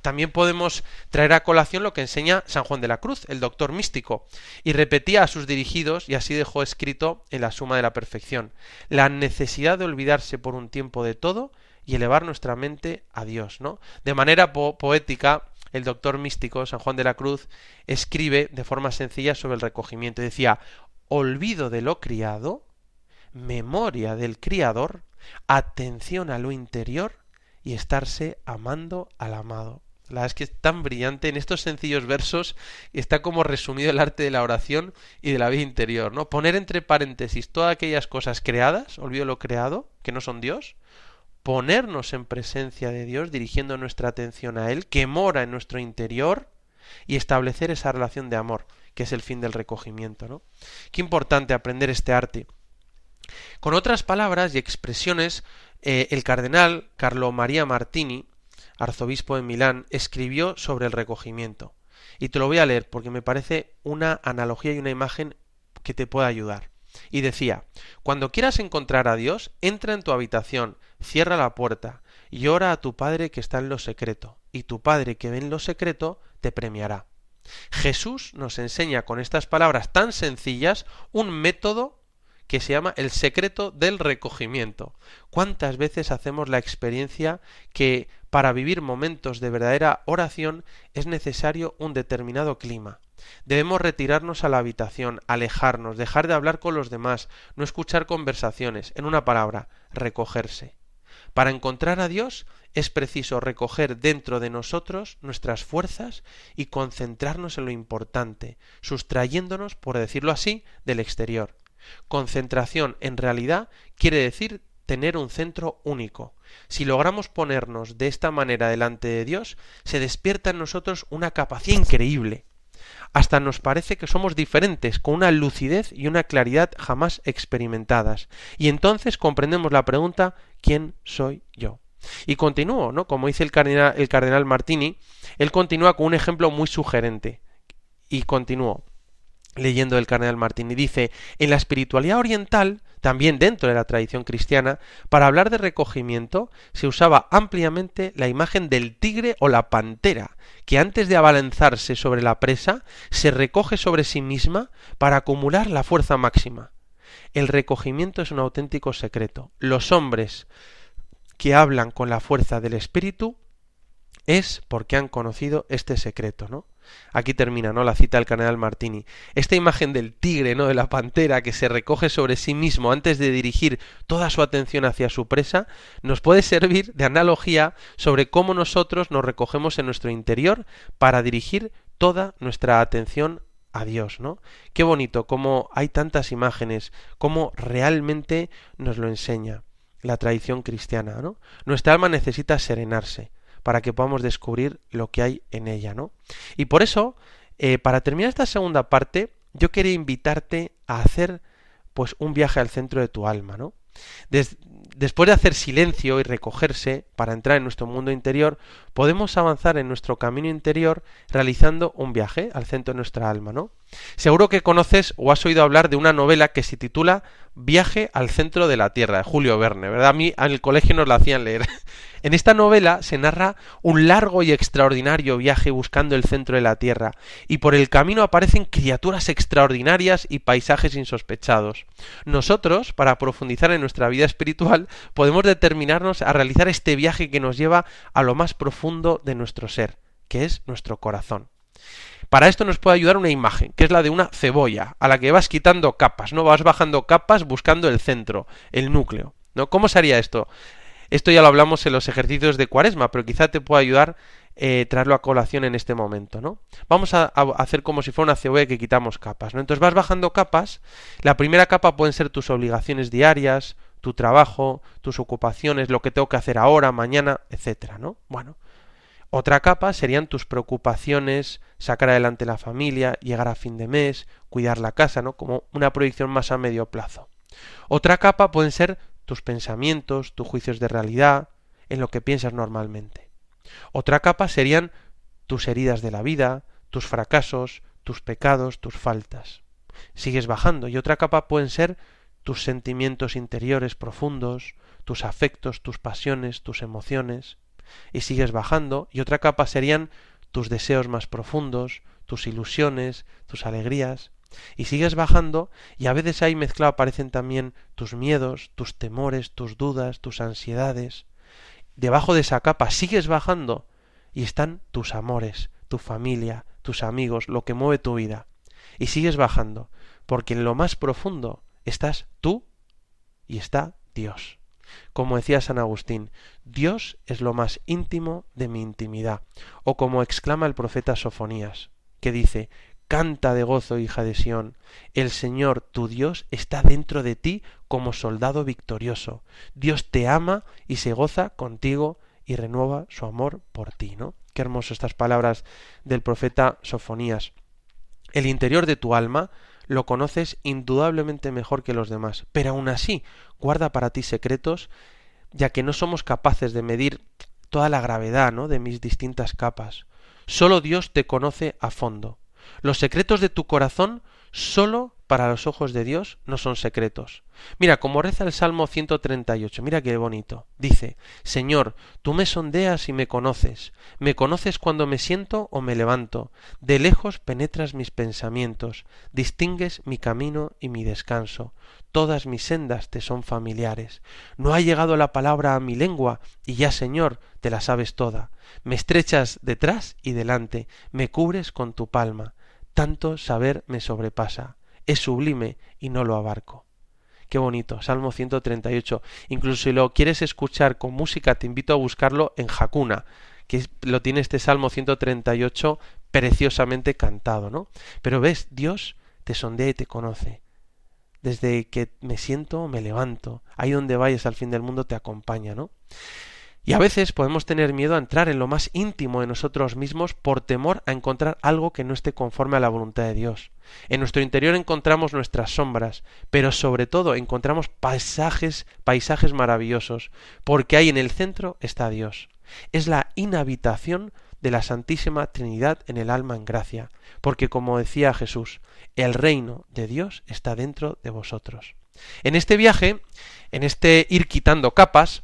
también podemos traer a colación lo que enseña San Juan de la Cruz, el doctor místico, y repetía a sus dirigidos, y así dejó escrito en la suma de la perfección, la necesidad de olvidarse por un tiempo de todo y elevar nuestra mente a Dios, ¿no? De manera poética, el doctor místico, San Juan de la Cruz, escribe de forma sencilla sobre el recogimiento. Decía, olvido de lo criado, memoria del Criador, atención a lo interior y estarse amando al amado. La verdad es que es tan brillante en estos sencillos versos está como resumido el arte de la oración y de la vida interior, ¿no? Poner entre paréntesis todas aquellas cosas creadas, olvido lo creado, que no son Dios, ponernos en presencia de Dios, dirigiendo nuestra atención a Él, que mora en nuestro interior, y establecer esa relación de amor, que es el fin del recogimiento, ¿no? Qué importante aprender este arte. Con otras palabras y expresiones, eh, el cardenal Carlo María Martini, arzobispo de Milán, escribió sobre el recogimiento. Y te lo voy a leer porque me parece una analogía y una imagen que te puede ayudar. Y decía, cuando quieras encontrar a Dios, entra en tu habitación, cierra la puerta y ora a tu Padre que está en lo secreto, y tu Padre que ve en lo secreto te premiará. Jesús nos enseña con estas palabras tan sencillas un método que se llama el secreto del recogimiento. ¿Cuántas veces hacemos la experiencia que para vivir momentos de verdadera oración es necesario un determinado clima? Debemos retirarnos a la habitación, alejarnos, dejar de hablar con los demás, no escuchar conversaciones, en una palabra, recogerse. Para encontrar a Dios es preciso recoger dentro de nosotros nuestras fuerzas y concentrarnos en lo importante, sustrayéndonos, por decirlo así, del exterior. Concentración en realidad quiere decir tener un centro único. Si logramos ponernos de esta manera delante de Dios, se despierta en nosotros una capacidad increíble. Hasta nos parece que somos diferentes, con una lucidez y una claridad jamás experimentadas. Y entonces comprendemos la pregunta ¿quién soy yo? Y continúo, ¿no? Como dice el cardenal, Martini, él continúa con un ejemplo muy sugerente. Y continúo leyendo el cardenal Martín y dice, en la espiritualidad oriental, también dentro de la tradición cristiana, para hablar de recogimiento se usaba ampliamente la imagen del tigre o la pantera, que antes de abalanzarse sobre la presa, se recoge sobre sí misma para acumular la fuerza máxima. El recogimiento es un auténtico secreto. Los hombres que hablan con la fuerza del espíritu es porque han conocido este secreto, ¿no? Aquí termina, ¿no? La cita del cardenal Martini. Esta imagen del tigre, ¿no? De la pantera que se recoge sobre sí mismo antes de dirigir toda su atención hacia su presa, nos puede servir de analogía sobre cómo nosotros nos recogemos en nuestro interior para dirigir toda nuestra atención a Dios, ¿no? Qué bonito, cómo hay tantas imágenes, cómo realmente nos lo enseña la tradición cristiana, ¿no? Nuestra alma necesita serenarse para que podamos descubrir lo que hay en ella, ¿no? Y por eso, eh, para terminar esta segunda parte, yo quería invitarte a hacer pues un viaje al centro de tu alma, ¿no? Después de hacer silencio y recogerse para entrar en nuestro mundo interior, podemos avanzar en nuestro camino interior realizando un viaje al centro de nuestra alma, ¿no? Seguro que conoces o has oído hablar de una novela que se titula Viaje al centro de la Tierra, de Julio Verne, ¿verdad? A mí en el colegio nos la hacían leer. En esta novela se narra un largo y extraordinario viaje buscando el centro de la Tierra, y por el camino aparecen criaturas extraordinarias y paisajes insospechados. Nosotros, para profundizar en nuestra vida espiritual, podemos determinarnos a realizar este viaje que nos lleva a lo más profundo de nuestro ser, que es nuestro corazón. Para esto nos puede ayudar una imagen, que es la de una cebolla, a la que vas quitando capas, ¿no? Vas bajando capas buscando el centro, el núcleo, ¿no? ¿Cómo sería esto? Esto ya lo hablamos en los ejercicios de cuaresma, pero quizá te pueda ayudar eh, traerlo a colación en este momento, ¿no? Vamos a, a, hacer como si fuera una cebolla que quitamos capas, ¿no? Entonces vas bajando capas, la primera capa pueden ser tus obligaciones diarias, tu trabajo, tus ocupaciones, lo que tengo que hacer ahora, mañana, etcétera, ¿no? Bueno, otra capa serían tus preocupaciones, sacar adelante la familia, llegar a fin de mes, cuidar la casa, ¿no? Como una proyección más a medio plazo. Otra capa pueden ser tus pensamientos, tus juicios de realidad, en lo que piensas normalmente. Otra capa serían tus heridas de la vida, tus fracasos, tus pecados, tus faltas. Sigues bajando y otra capa pueden ser tus sentimientos interiores profundos, tus afectos, tus pasiones, tus emociones y sigues bajando, y otra capa serían tus deseos más profundos, tus ilusiones, tus alegrías, y sigues bajando, y a veces ahí mezclado aparecen también tus miedos, tus temores, tus dudas, tus ansiedades. Debajo de esa capa sigues bajando, y están tus amores, tu familia, tus amigos, lo que mueve tu vida. Y sigues bajando, porque en lo más profundo estás tú y está Dios. Como decía San Agustín, Dios es lo más íntimo de mi intimidad. O como exclama el profeta Sofonías, que dice, Canta de gozo, hija de Sión, el Señor tu Dios está dentro de ti como soldado victorioso. Dios te ama y se goza contigo y renueva su amor por ti, ¿no? Qué hermoso estas palabras del profeta Sofonías. El interior de tu alma lo conoces indudablemente mejor que los demás, pero aún así guarda para ti secretos, ya que no somos capaces de medir toda la gravedad ¿no? de mis distintas capas. Solo Dios te conoce a fondo. Los secretos de tu corazón solo para los ojos de Dios no son secretos. Mira, como reza el Salmo 138, mira qué bonito. Dice, Señor, tú me sondeas y me conoces, me conoces cuando me siento o me levanto, de lejos penetras mis pensamientos, distingues mi camino y mi descanso, todas mis sendas te son familiares. No ha llegado la palabra a mi lengua, y ya, Señor, te la sabes toda. Me estrechas detrás y delante, me cubres con tu palma. Tanto saber me sobrepasa es sublime y no lo abarco. Qué bonito, Salmo 138. Incluso si lo quieres escuchar con música, te invito a buscarlo en Hakuna, que lo tiene este Salmo 138 preciosamente cantado, ¿no? Pero ves, Dios te sondea y te conoce. Desde que me siento, me levanto. Ahí donde vayas al fin del mundo te acompaña, ¿no? Y a veces podemos tener miedo a entrar en lo más íntimo de nosotros mismos por temor a encontrar algo que no esté conforme a la voluntad de Dios. En nuestro interior encontramos nuestras sombras, pero sobre todo encontramos paisajes, paisajes maravillosos, porque ahí en el centro está Dios. Es la inhabitación de la Santísima Trinidad en el alma en gracia, porque como decía Jesús, el reino de Dios está dentro de vosotros. En este viaje, en este ir quitando capas,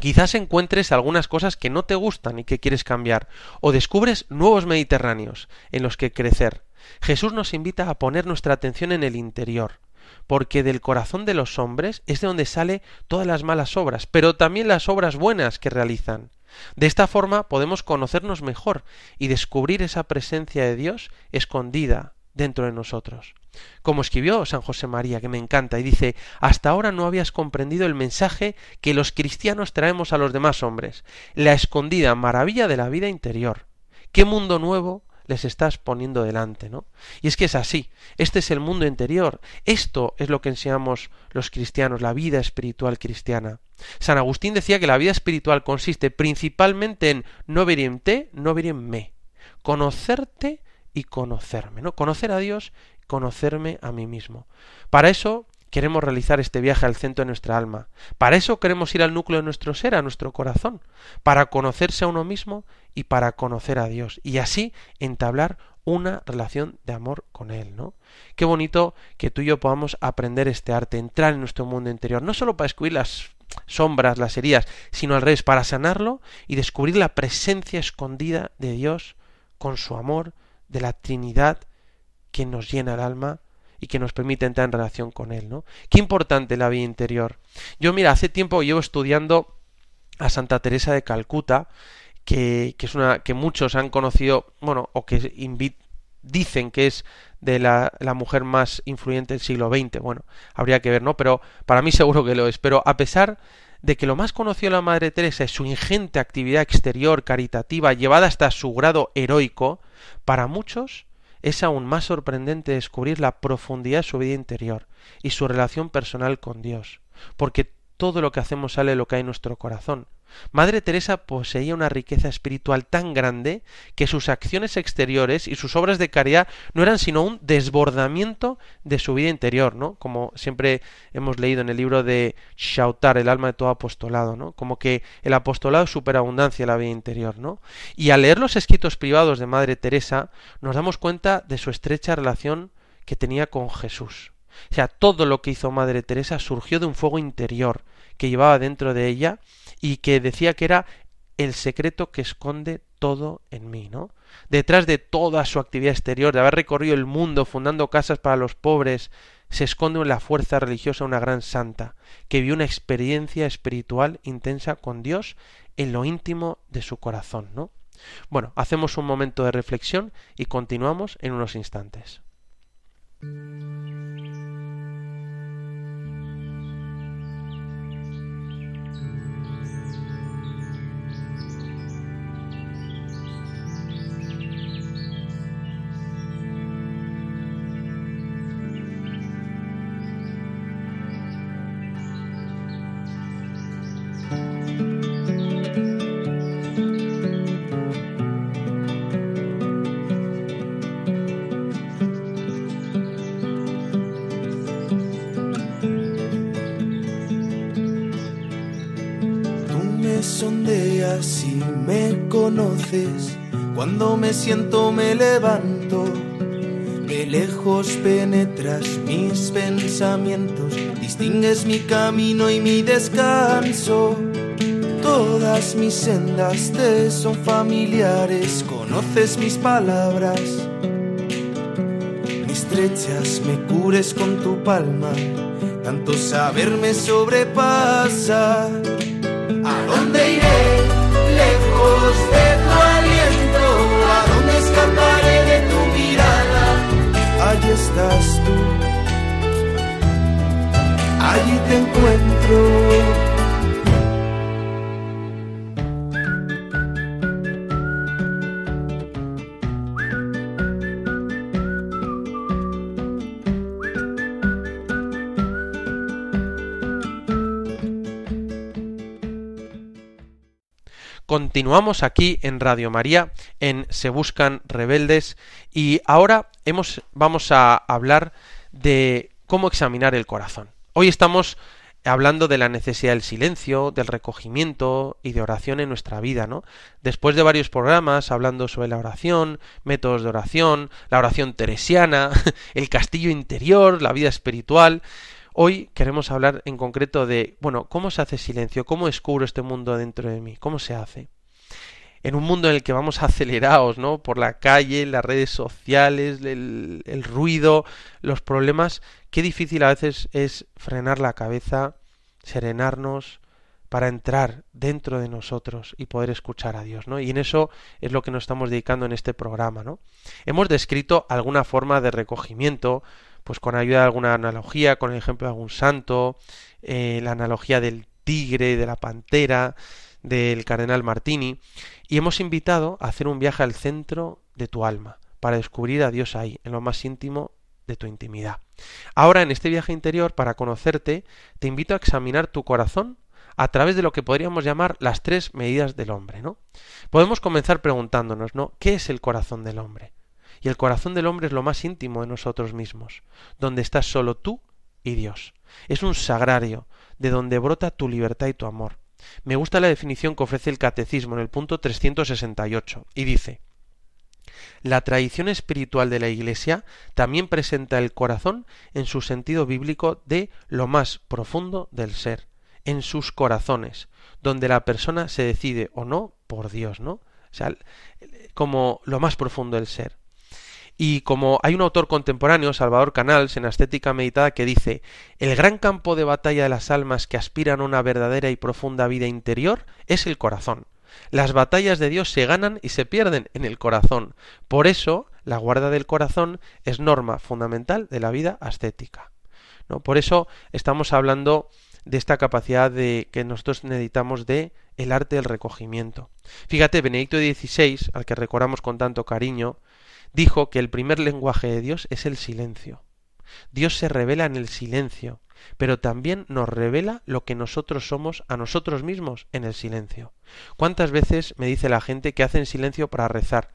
Quizás encuentres algunas cosas que no te gustan y que quieres cambiar, o descubres nuevos Mediterráneos en los que crecer. Jesús nos invita a poner nuestra atención en el interior, porque del corazón de los hombres es de donde sale todas las malas obras, pero también las obras buenas que realizan. De esta forma podemos conocernos mejor y descubrir esa presencia de Dios escondida dentro de nosotros. Como escribió San José María, que me encanta, y dice, hasta ahora no habías comprendido el mensaje que los cristianos traemos a los demás hombres, la escondida maravilla de la vida interior. ¿Qué mundo nuevo les estás poniendo delante, ¿no? Y es que es así, este es el mundo interior, esto es lo que enseñamos los cristianos, la vida espiritual cristiana. San Agustín decía que la vida espiritual consiste principalmente en no ver en te, no ver en me, conocerte y conocerme, ¿no? Conocer a Dios, conocerme a mí mismo. Para eso queremos realizar este viaje al centro de nuestra alma. Para eso queremos ir al núcleo de nuestro ser, a nuestro corazón, para conocerse a uno mismo y para conocer a Dios y así entablar una relación de amor con Él, ¿no? Qué bonito que tú y yo podamos aprender este arte, entrar en nuestro mundo interior, no solo para descubrir las sombras, las heridas, sino al revés, para sanarlo y descubrir la presencia escondida de Dios con su amor, de la Trinidad que nos llena el alma y que nos permite entrar en relación con Él, ¿no? Qué importante la vida interior. Yo, mira, hace tiempo llevo estudiando a Santa Teresa de Calcuta, que, que es una que muchos han conocido, bueno, o que dicen que es de la, la, mujer más influyente del siglo XX. Bueno, habría que ver, ¿no? Pero para mí seguro que lo es. Pero a pesar de que lo más conocido de la Madre Teresa es su ingente actividad exterior caritativa llevada hasta su grado heroico, para muchos es aún más sorprendente descubrir la profundidad de su vida interior y su relación personal con Dios, porque todo lo que hacemos sale lo que hay en nuestro corazón. Madre Teresa poseía una riqueza espiritual tan grande que sus acciones exteriores y sus obras de caridad no eran sino un desbordamiento de su vida interior, ¿no? Como siempre hemos leído en el libro de Shautar, el alma de todo apostolado, ¿no? Como que el apostolado es superabundancia la vida interior, ¿no? Y al leer los escritos privados de Madre Teresa nos damos cuenta de su estrecha relación que tenía con Jesús. O sea, todo lo que hizo Madre Teresa surgió de un fuego interior que llevaba dentro de ella y que decía que era el secreto que esconde todo en mí, ¿no? Detrás de toda su actividad exterior, de haber recorrido el mundo fundando casas para los pobres, se esconde en la fuerza religiosa una gran santa, que vio una experiencia espiritual intensa con Dios en lo íntimo de su corazón, ¿no? Bueno, hacemos un momento de reflexión y continuamos en unos instantes. Me siento me levanto, de lejos penetras mis pensamientos, distingues mi camino y mi descanso. Todas mis sendas te son familiares, conoces mis palabras. Estrechas, me cures con tu palma, tanto saber me sobrepasa. ¿A dónde iré? Lejos Estás tú, allí te encuentro. Continuamos aquí en Radio María, en Se Buscan Rebeldes, y ahora hemos, vamos a hablar de cómo examinar el corazón. Hoy estamos hablando de la necesidad del silencio, del recogimiento y de oración en nuestra vida, ¿no? Después de varios programas hablando sobre la oración, métodos de oración, la oración teresiana, el castillo interior, la vida espiritual, Hoy queremos hablar en concreto de, bueno, ¿cómo se hace silencio? ¿Cómo descubro este mundo dentro de mí? ¿Cómo se hace? En un mundo en el que vamos acelerados, ¿no? Por la calle, las redes sociales, el, el ruido, los problemas, qué difícil a veces es frenar la cabeza, serenarnos, para entrar dentro de nosotros y poder escuchar a Dios, ¿no? Y en eso es lo que nos estamos dedicando en este programa, ¿no? Hemos descrito alguna forma de recogimiento, pues con ayuda de alguna analogía, con el ejemplo de algún santo, eh, la analogía del tigre, de la pantera, del cardenal Martini, y hemos invitado a hacer un viaje al centro de tu alma, para descubrir a Dios ahí, en lo más íntimo de tu intimidad. Ahora, en este viaje interior, para conocerte, te invito a examinar tu corazón a través de lo que podríamos llamar las tres medidas del hombre, ¿no? Podemos comenzar preguntándonos, ¿no? ¿Qué es el corazón del hombre? Y el corazón del hombre es lo más íntimo de nosotros mismos, donde estás solo tú y Dios. Es un sagrario, de donde brota tu libertad y tu amor. Me gusta la definición que ofrece el Catecismo en el punto 368, y dice La tradición espiritual de la Iglesia también presenta el corazón en su sentido bíblico de lo más profundo del ser, en sus corazones, donde la persona se decide o no por Dios, ¿no? O sea, como lo más profundo del ser. Y como hay un autor contemporáneo, Salvador Canals, en Estética Meditada, que dice, el gran campo de batalla de las almas que aspiran a una verdadera y profunda vida interior es el corazón. Las batallas de Dios se ganan y se pierden en el corazón. Por eso, la guarda del corazón es norma fundamental de la vida ascética. ¿no? Por eso estamos hablando de esta capacidad de que nosotros necesitamos de el arte del recogimiento. Fíjate, Benedicto XVI, al que recordamos con tanto cariño, dijo que el primer lenguaje de Dios es el silencio. Dios se revela en el silencio, pero también nos revela lo que nosotros somos a nosotros mismos en el silencio. ¿Cuántas veces me dice la gente que hacen silencio para rezar?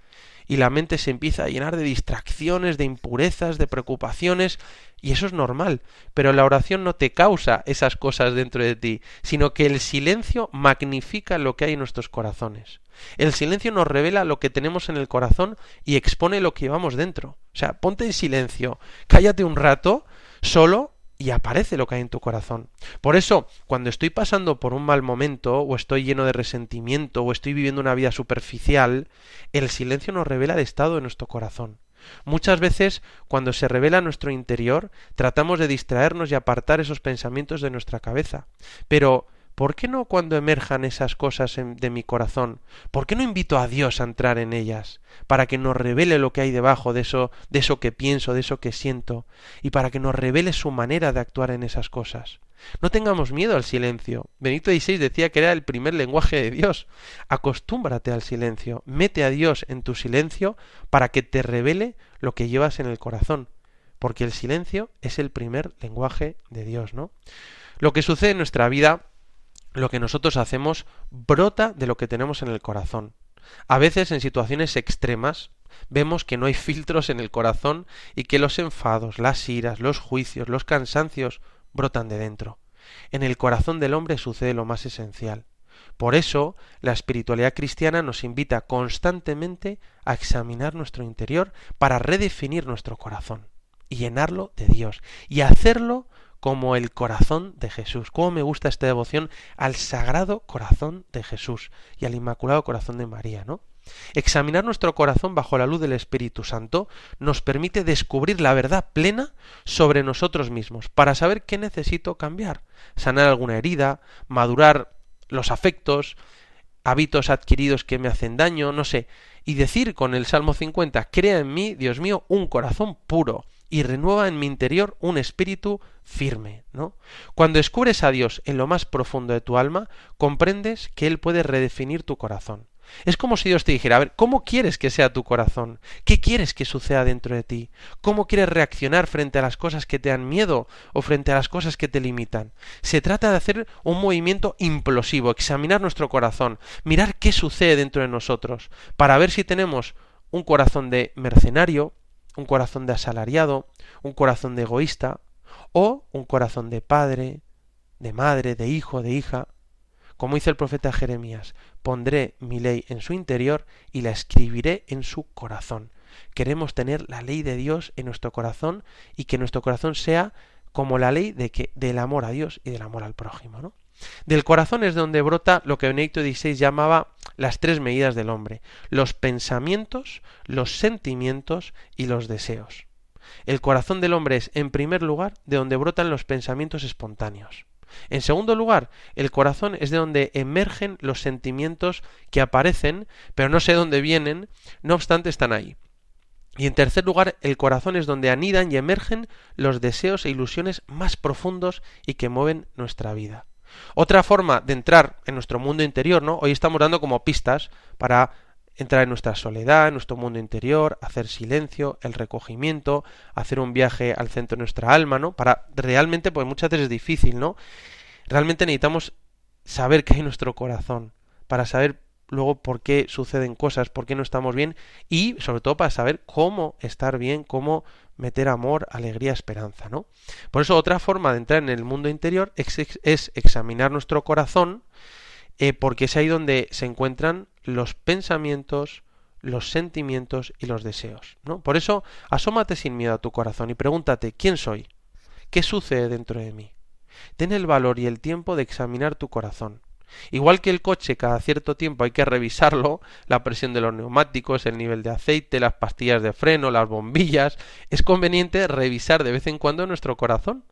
y la mente se empieza a llenar de distracciones, de impurezas, de preocupaciones, y eso es normal, pero la oración no te causa esas cosas dentro de ti, sino que el silencio magnifica lo que hay en nuestros corazones. El silencio nos revela lo que tenemos en el corazón y expone lo que llevamos dentro. O sea, ponte en silencio, cállate un rato, solo y aparece lo que hay en tu corazón. Por eso, cuando estoy pasando por un mal momento, o estoy lleno de resentimiento, o estoy viviendo una vida superficial, el silencio nos revela el estado de nuestro corazón. Muchas veces, cuando se revela nuestro interior, tratamos de distraernos y apartar esos pensamientos de nuestra cabeza. Pero ¿por qué no cuando emerjan esas cosas de mi corazón? ¿Por qué no invito a Dios a entrar en ellas? Para que nos revele lo que hay debajo de eso, de eso que pienso, de eso que siento, y para que nos revele su manera de actuar en esas cosas. No tengamos miedo al silencio. Benito XVI decía que era el primer lenguaje de Dios. Acostúmbrate al silencio, mete a Dios en tu silencio para que te revele lo que llevas en el corazón, porque el silencio es el primer lenguaje de Dios, ¿no? Lo que sucede en nuestra vida lo que nosotros hacemos brota de lo que tenemos en el corazón. A veces en situaciones extremas vemos que no hay filtros en el corazón y que los enfados, las iras, los juicios, los cansancios brotan de dentro. En el corazón del hombre sucede lo más esencial. Por eso, la espiritualidad cristiana nos invita constantemente a examinar nuestro interior para redefinir nuestro corazón y llenarlo de Dios y hacerlo como el corazón de Jesús. ¿Cómo me gusta esta devoción al sagrado corazón de Jesús y al inmaculado corazón de María, ¿no? Examinar nuestro corazón bajo la luz del Espíritu Santo nos permite descubrir la verdad plena sobre nosotros mismos, para saber qué necesito cambiar, sanar alguna herida, madurar los afectos, hábitos adquiridos que me hacen daño, no sé, y decir con el Salmo 50, crea en mí, Dios mío, un corazón puro, y renueva en mi interior un espíritu firme, ¿no? Cuando descubres a Dios en lo más profundo de tu alma, comprendes que Él puede redefinir tu corazón. Es como si Dios te dijera, a ver, ¿cómo quieres que sea tu corazón? ¿Qué quieres que suceda dentro de ti? ¿Cómo quieres reaccionar frente a las cosas que te dan miedo o frente a las cosas que te limitan? Se trata de hacer un movimiento implosivo, examinar nuestro corazón, mirar qué sucede dentro de nosotros, para ver si tenemos un corazón de mercenario, un corazón de asalariado, un corazón de egoísta, o un corazón de padre, de madre, de hijo, de hija. Como dice el profeta Jeremías, pondré mi ley en su interior y la escribiré en su corazón. Queremos tener la ley de Dios en nuestro corazón y que nuestro corazón sea como la ley de del amor a Dios y del amor al prójimo, ¿no? Del corazón es donde brota lo que Benedicto XVI llamaba las tres medidas del hombre, los pensamientos, los sentimientos y los deseos. El corazón del hombre es, en primer lugar, de donde brotan los pensamientos espontáneos. En segundo lugar, el corazón es de donde emergen los sentimientos que aparecen, pero no sé dónde vienen, no obstante están ahí. Y en tercer lugar, el corazón es donde anidan y emergen los deseos e ilusiones más profundos y que mueven nuestra vida. Otra forma de entrar en nuestro mundo interior, ¿no? Hoy estamos dando como pistas para entrar en nuestra soledad, en nuestro mundo interior, hacer silencio, el recogimiento, hacer un viaje al centro de nuestra alma, ¿no? Para realmente, pues muchas veces es difícil, ¿no? Realmente necesitamos saber qué hay en nuestro corazón, para saber luego por qué suceden cosas, por qué no estamos bien y sobre todo para saber cómo estar bien, cómo meter amor, alegría, esperanza, ¿no? Por eso otra forma de entrar en el mundo interior es, examinar nuestro corazón, eh, porque es ahí donde se encuentran los pensamientos, los sentimientos y los deseos, ¿no? Por eso asómate sin miedo a tu corazón y pregúntate ¿quién soy? ¿Qué sucede dentro de mí? Ten el valor y el tiempo de examinar tu corazón. Igual que el coche cada cierto tiempo hay que revisarlo, la presión de los neumáticos, el nivel de aceite, las pastillas de freno, las bombillas, es conveniente revisar de vez en cuando nuestro corazón.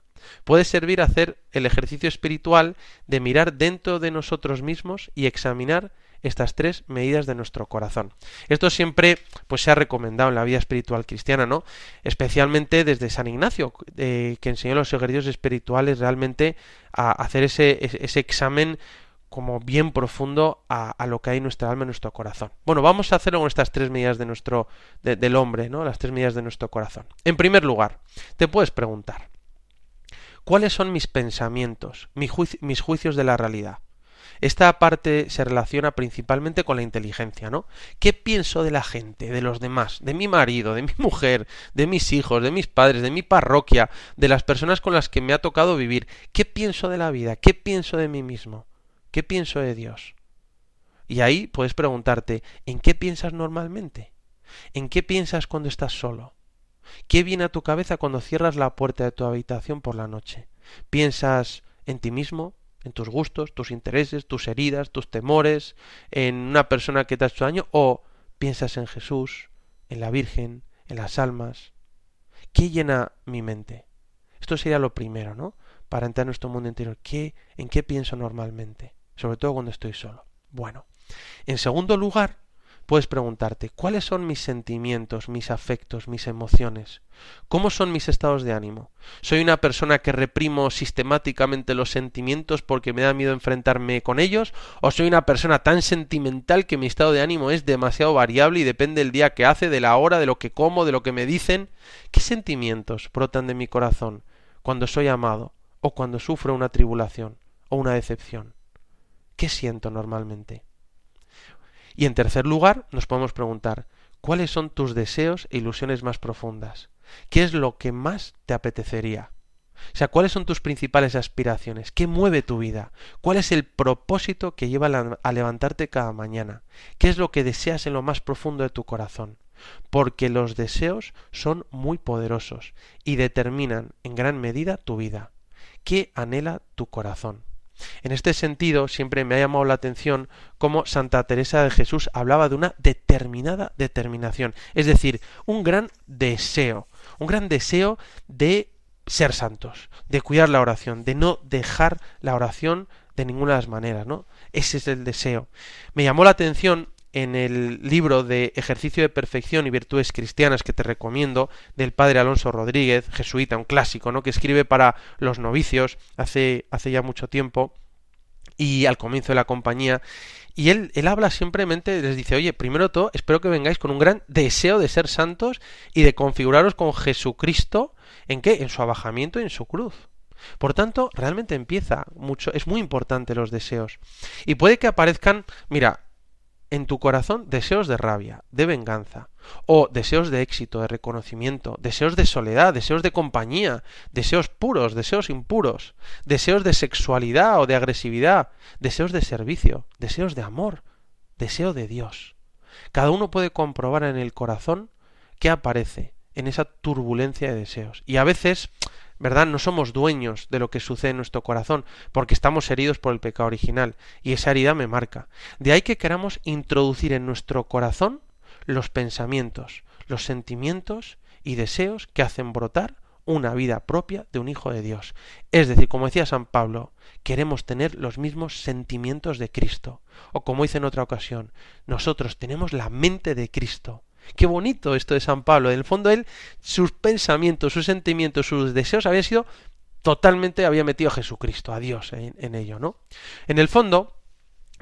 Puede servir a hacer el ejercicio espiritual de mirar dentro de nosotros mismos y examinar estas tres medidas de nuestro corazón. Esto siempre pues se ha recomendado en la vida espiritual cristiana, ¿no? Especialmente desde San Ignacio, eh, que enseñó los ejercicios espirituales realmente a hacer ese, ese examen como bien profundo a, lo que hay en nuestra alma, en nuestro corazón. Bueno, vamos a hacerlo con estas tres medidas de nuestro, del hombre, ¿no? Las tres medidas de nuestro corazón. En primer lugar, te puedes preguntar, ¿cuáles son mis pensamientos, mis juicios de la realidad? Esta parte se relaciona principalmente con la inteligencia, ¿no? ¿Qué pienso de la gente, de los demás, de mi marido, de mi mujer, de mis hijos, de mis padres, de mi parroquia, de las personas con las que me ha tocado vivir? ¿Qué pienso de la vida? ¿Qué pienso de mí mismo? ¿Qué pienso de Dios? Y ahí puedes preguntarte, ¿en qué piensas normalmente? ¿En qué piensas cuando estás solo? ¿Qué viene a tu cabeza cuando cierras la puerta de tu habitación por la noche? ¿Piensas en ti mismo? ¿En tus gustos, tus intereses, tus heridas, tus temores? ¿En una persona que te ha hecho daño? ¿O piensas en Jesús, en la Virgen, en las almas? ¿Qué llena mi mente? Esto sería lo primero, ¿no? Para entrar en nuestro mundo interior. ¿Qué, ¿En qué pienso normalmente? sobre todo cuando estoy solo. Bueno, en segundo lugar, puedes preguntarte, ¿cuáles son mis sentimientos, mis afectos, mis emociones? ¿Cómo son mis estados de ánimo? ¿Soy una persona que reprimo sistemáticamente los sentimientos porque me da miedo enfrentarme con ellos? ¿O soy una persona tan sentimental que mi estado de ánimo es demasiado variable y depende del día que hace, de la hora, de lo que como, de lo que me dicen? ¿Qué sentimientos brotan de mi corazón cuando soy amado o cuando sufro una tribulación o una decepción? ¿Qué siento normalmente? Y en tercer lugar, nos podemos preguntar, ¿cuáles son tus deseos e ilusiones más profundas? ¿Qué es lo que más te apetecería? O sea, ¿cuáles son tus principales aspiraciones? ¿Qué mueve tu vida? ¿Cuál es el propósito que lleva a levantarte cada mañana? ¿Qué es lo que deseas en lo más profundo de tu corazón? Porque los deseos son muy poderosos y determinan en gran medida tu vida. ¿Qué anhela tu corazón? En este sentido, siempre me ha llamado la atención cómo Santa Teresa de Jesús hablaba de una determinada determinación, es decir, un gran deseo, un gran deseo de ser santos, de cuidar la oración, de no dejar la oración de ninguna de las maneras, ¿no? Ese es el deseo. Me llamó la atención en el libro de Ejercicio de Perfección y Virtudes Cristianas que te recomiendo, del padre Alonso Rodríguez, jesuita, un clásico, ¿no? que escribe para los novicios hace, hace ya mucho tiempo, y al comienzo de la compañía, y él, él habla simplemente, les dice, oye, primero todo, espero que vengáis con un gran deseo de ser santos y de configuraros con Jesucristo, ¿en qué? En su abajamiento y en su cruz. Por tanto, realmente empieza mucho, es muy importante los deseos. Y puede que aparezcan, mira, en tu corazón deseos de rabia, de venganza, o deseos de éxito, de reconocimiento, deseos de soledad, deseos de compañía, deseos puros, deseos impuros, deseos de sexualidad o de agresividad, deseos de servicio, deseos de amor, deseo de Dios. Cada uno puede comprobar en el corazón qué aparece en esa turbulencia de deseos. Y a veces ¿verdad? No somos dueños de lo que sucede en nuestro corazón, porque estamos heridos por el pecado original, y esa herida me marca. De ahí que queramos introducir en nuestro corazón los pensamientos, los sentimientos y deseos que hacen brotar una vida propia de un hijo de Dios. Es decir, como decía San Pablo, queremos tener los mismos sentimientos de Cristo. O como dice en otra ocasión, nosotros tenemos la mente de Cristo. Qué bonito esto de San Pablo. En el fondo él, sus pensamientos, sus sentimientos, sus deseos habían sido totalmente, había metido a Jesucristo, a Dios en, en ello, ¿no? En el fondo,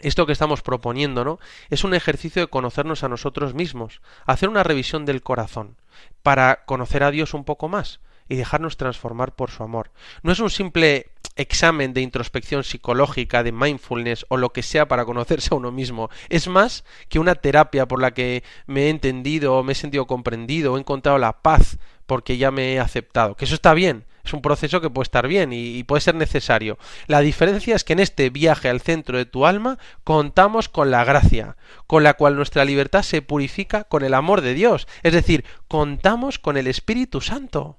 esto que estamos proponiendo, ¿no? Es un ejercicio de conocernos a nosotros mismos, hacer una revisión del corazón, para conocer a Dios un poco más y dejarnos transformar por su amor. No es un simple examen de introspección psicológica, de mindfulness o lo que sea para conocerse a uno mismo. Es más que una terapia por la que me he entendido, me he sentido comprendido, he encontrado la paz porque ya me he aceptado. Que eso está bien, es un proceso que puede estar bien y, y, puede ser necesario. La diferencia es que en este viaje al centro de tu alma contamos con la gracia, con la cual nuestra libertad se purifica con el amor de Dios. Es decir, contamos con el Espíritu Santo.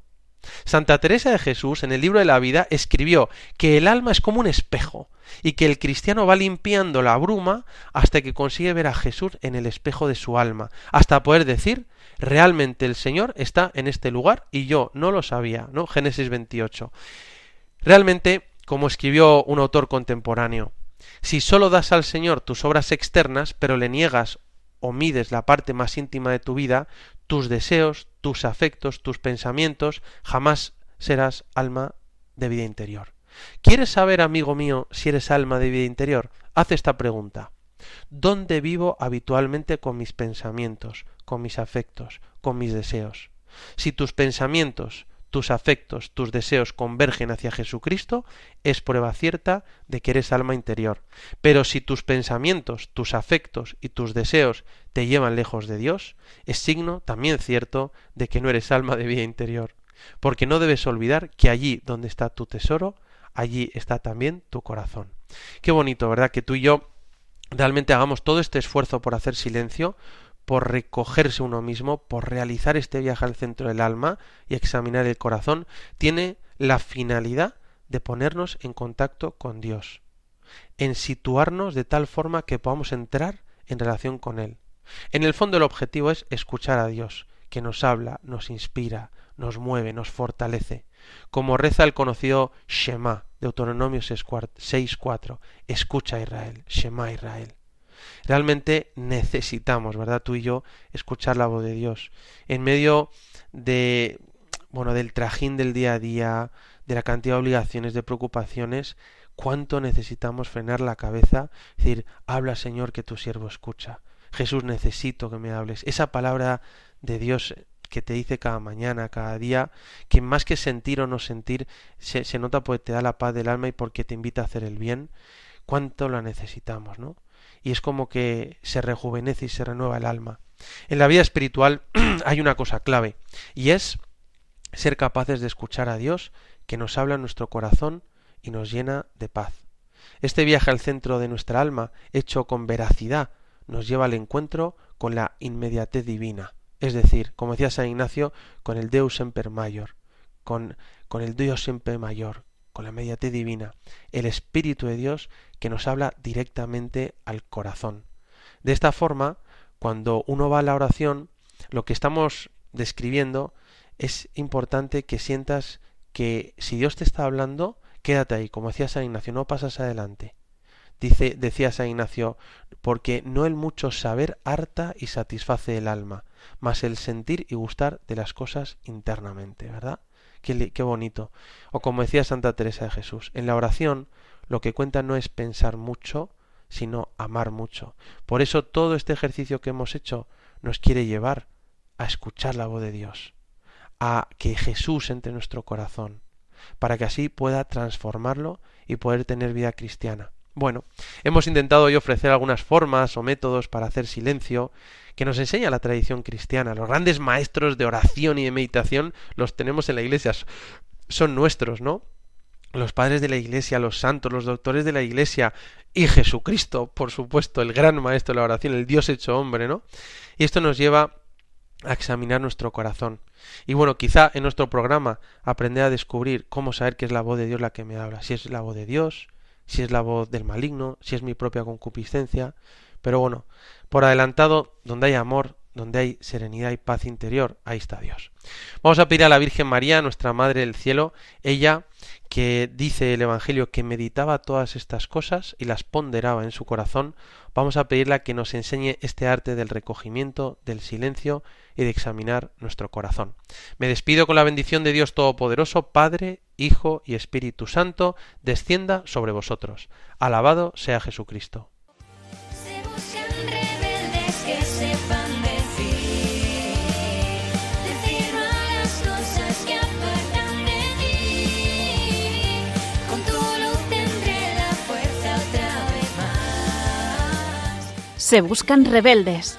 Santa Teresa de Jesús en el libro de la vida escribió que el alma es como un espejo y que el cristiano va limpiando la bruma hasta que consigue ver a Jesús en el espejo de su alma, hasta poder decir realmente el Señor está en este lugar y yo no lo sabía, ¿no? Génesis 28. Realmente, como escribió un autor contemporáneo, si sólo das al Señor tus obras externas, pero le niegas o mides la parte más íntima de tu vida, tus deseos, tus afectos, tus pensamientos, jamás serás alma de vida interior. ¿Quieres saber, amigo mío, si eres alma de vida interior? haz esta pregunta. ¿Dónde vivo habitualmente con mis pensamientos, con mis afectos, con mis deseos? Si tus pensamientos, tus afectos, tus deseos convergen hacia Jesucristo, es prueba cierta de que eres alma interior. Pero si tus pensamientos, tus afectos y tus deseos te llevan lejos de Dios, es signo también cierto de que no eres alma de vida interior. Porque no debes olvidar que allí donde está tu tesoro, allí está también tu corazón. Qué bonito, ¿verdad? Que tú y yo realmente hagamos todo este esfuerzo por hacer silencio, por recogerse uno mismo, por realizar este viaje al centro del alma y examinar el corazón, tiene la finalidad de ponernos en contacto con Dios, en situarnos de tal forma que podamos entrar en relación con Él. En el fondo el objetivo es escuchar a Dios, que nos habla, nos inspira, nos mueve, nos fortalece. Como reza el conocido Shema, Deuteronomio 6.4, escucha Israel, Shema Israel. Realmente necesitamos, ¿verdad? Tú y yo, escuchar la voz de Dios. En medio de, bueno, del trajín del día a día, de la cantidad de obligaciones, de preocupaciones, cuánto necesitamos frenar la cabeza, decir, habla Señor que tu siervo escucha. Jesús, necesito que me hables. Esa palabra de Dios que te dice cada mañana, cada día, que más que sentir o no sentir, se, se nota porque te da la paz del alma y porque te invita a hacer el bien, cuánto la necesitamos, ¿no? Y es como que se rejuvenece y se renueva el alma. En la vida espiritual hay una cosa clave y es ser capaces de escuchar a Dios que nos habla en nuestro corazón y nos llena de paz. Este viaje al centro de nuestra alma, hecho con veracidad, nos lleva al encuentro con la inmediatez divina, es decir, como decía San Ignacio, con el Deus semper mayor, con, con el Dios siempre mayor, con la inmediatez divina, el Espíritu de Dios que nos habla directamente al corazón. De esta forma, cuando uno va a la oración, lo que estamos describiendo es importante que sientas que si Dios te está hablando, quédate ahí, como decía San Ignacio, no pasas adelante. Dice, decía San Ignacio, porque no el mucho saber harta y satisface el alma, mas el sentir y gustar de las cosas internamente, ¿verdad? Qué, bonito. O como decía Santa Teresa de Jesús, en la oración lo que cuenta no es pensar mucho, sino amar mucho. Por eso todo este ejercicio que hemos hecho nos quiere llevar a escuchar la voz de Dios, a que Jesús entre nuestro corazón, para que así pueda transformarlo y poder tener vida cristiana. Bueno, hemos intentado hoy ofrecer algunas formas o métodos para hacer silencio que nos enseña la tradición cristiana. Los grandes maestros de oración y de meditación los tenemos en la iglesia, son nuestros, ¿no? Los padres de la iglesia, los santos, los doctores de la iglesia y Jesucristo, por supuesto, el gran maestro de la oración, el Dios hecho hombre, ¿no? Y esto nos lleva a examinar nuestro corazón. Y bueno, quizá en nuestro programa aprender a descubrir cómo saber que es la voz de Dios la que me habla, si es la voz de Dios, si es la voz del maligno, si es mi propia concupiscencia. Pero bueno, por adelantado, donde hay amor, donde hay serenidad y paz interior, ahí está Dios. Vamos a pedir a la Virgen María, nuestra Madre del Cielo, ella que dice el Evangelio que meditaba todas estas cosas y las ponderaba en su corazón, vamos a pedirle que nos enseñe este arte del recogimiento, del silencio y de examinar nuestro corazón. Me despido con la bendición de Dios Todopoderoso, Padre, Hijo y Espíritu Santo, descienda sobre vosotros. Alabado sea Jesucristo. Se buscan rebeldes.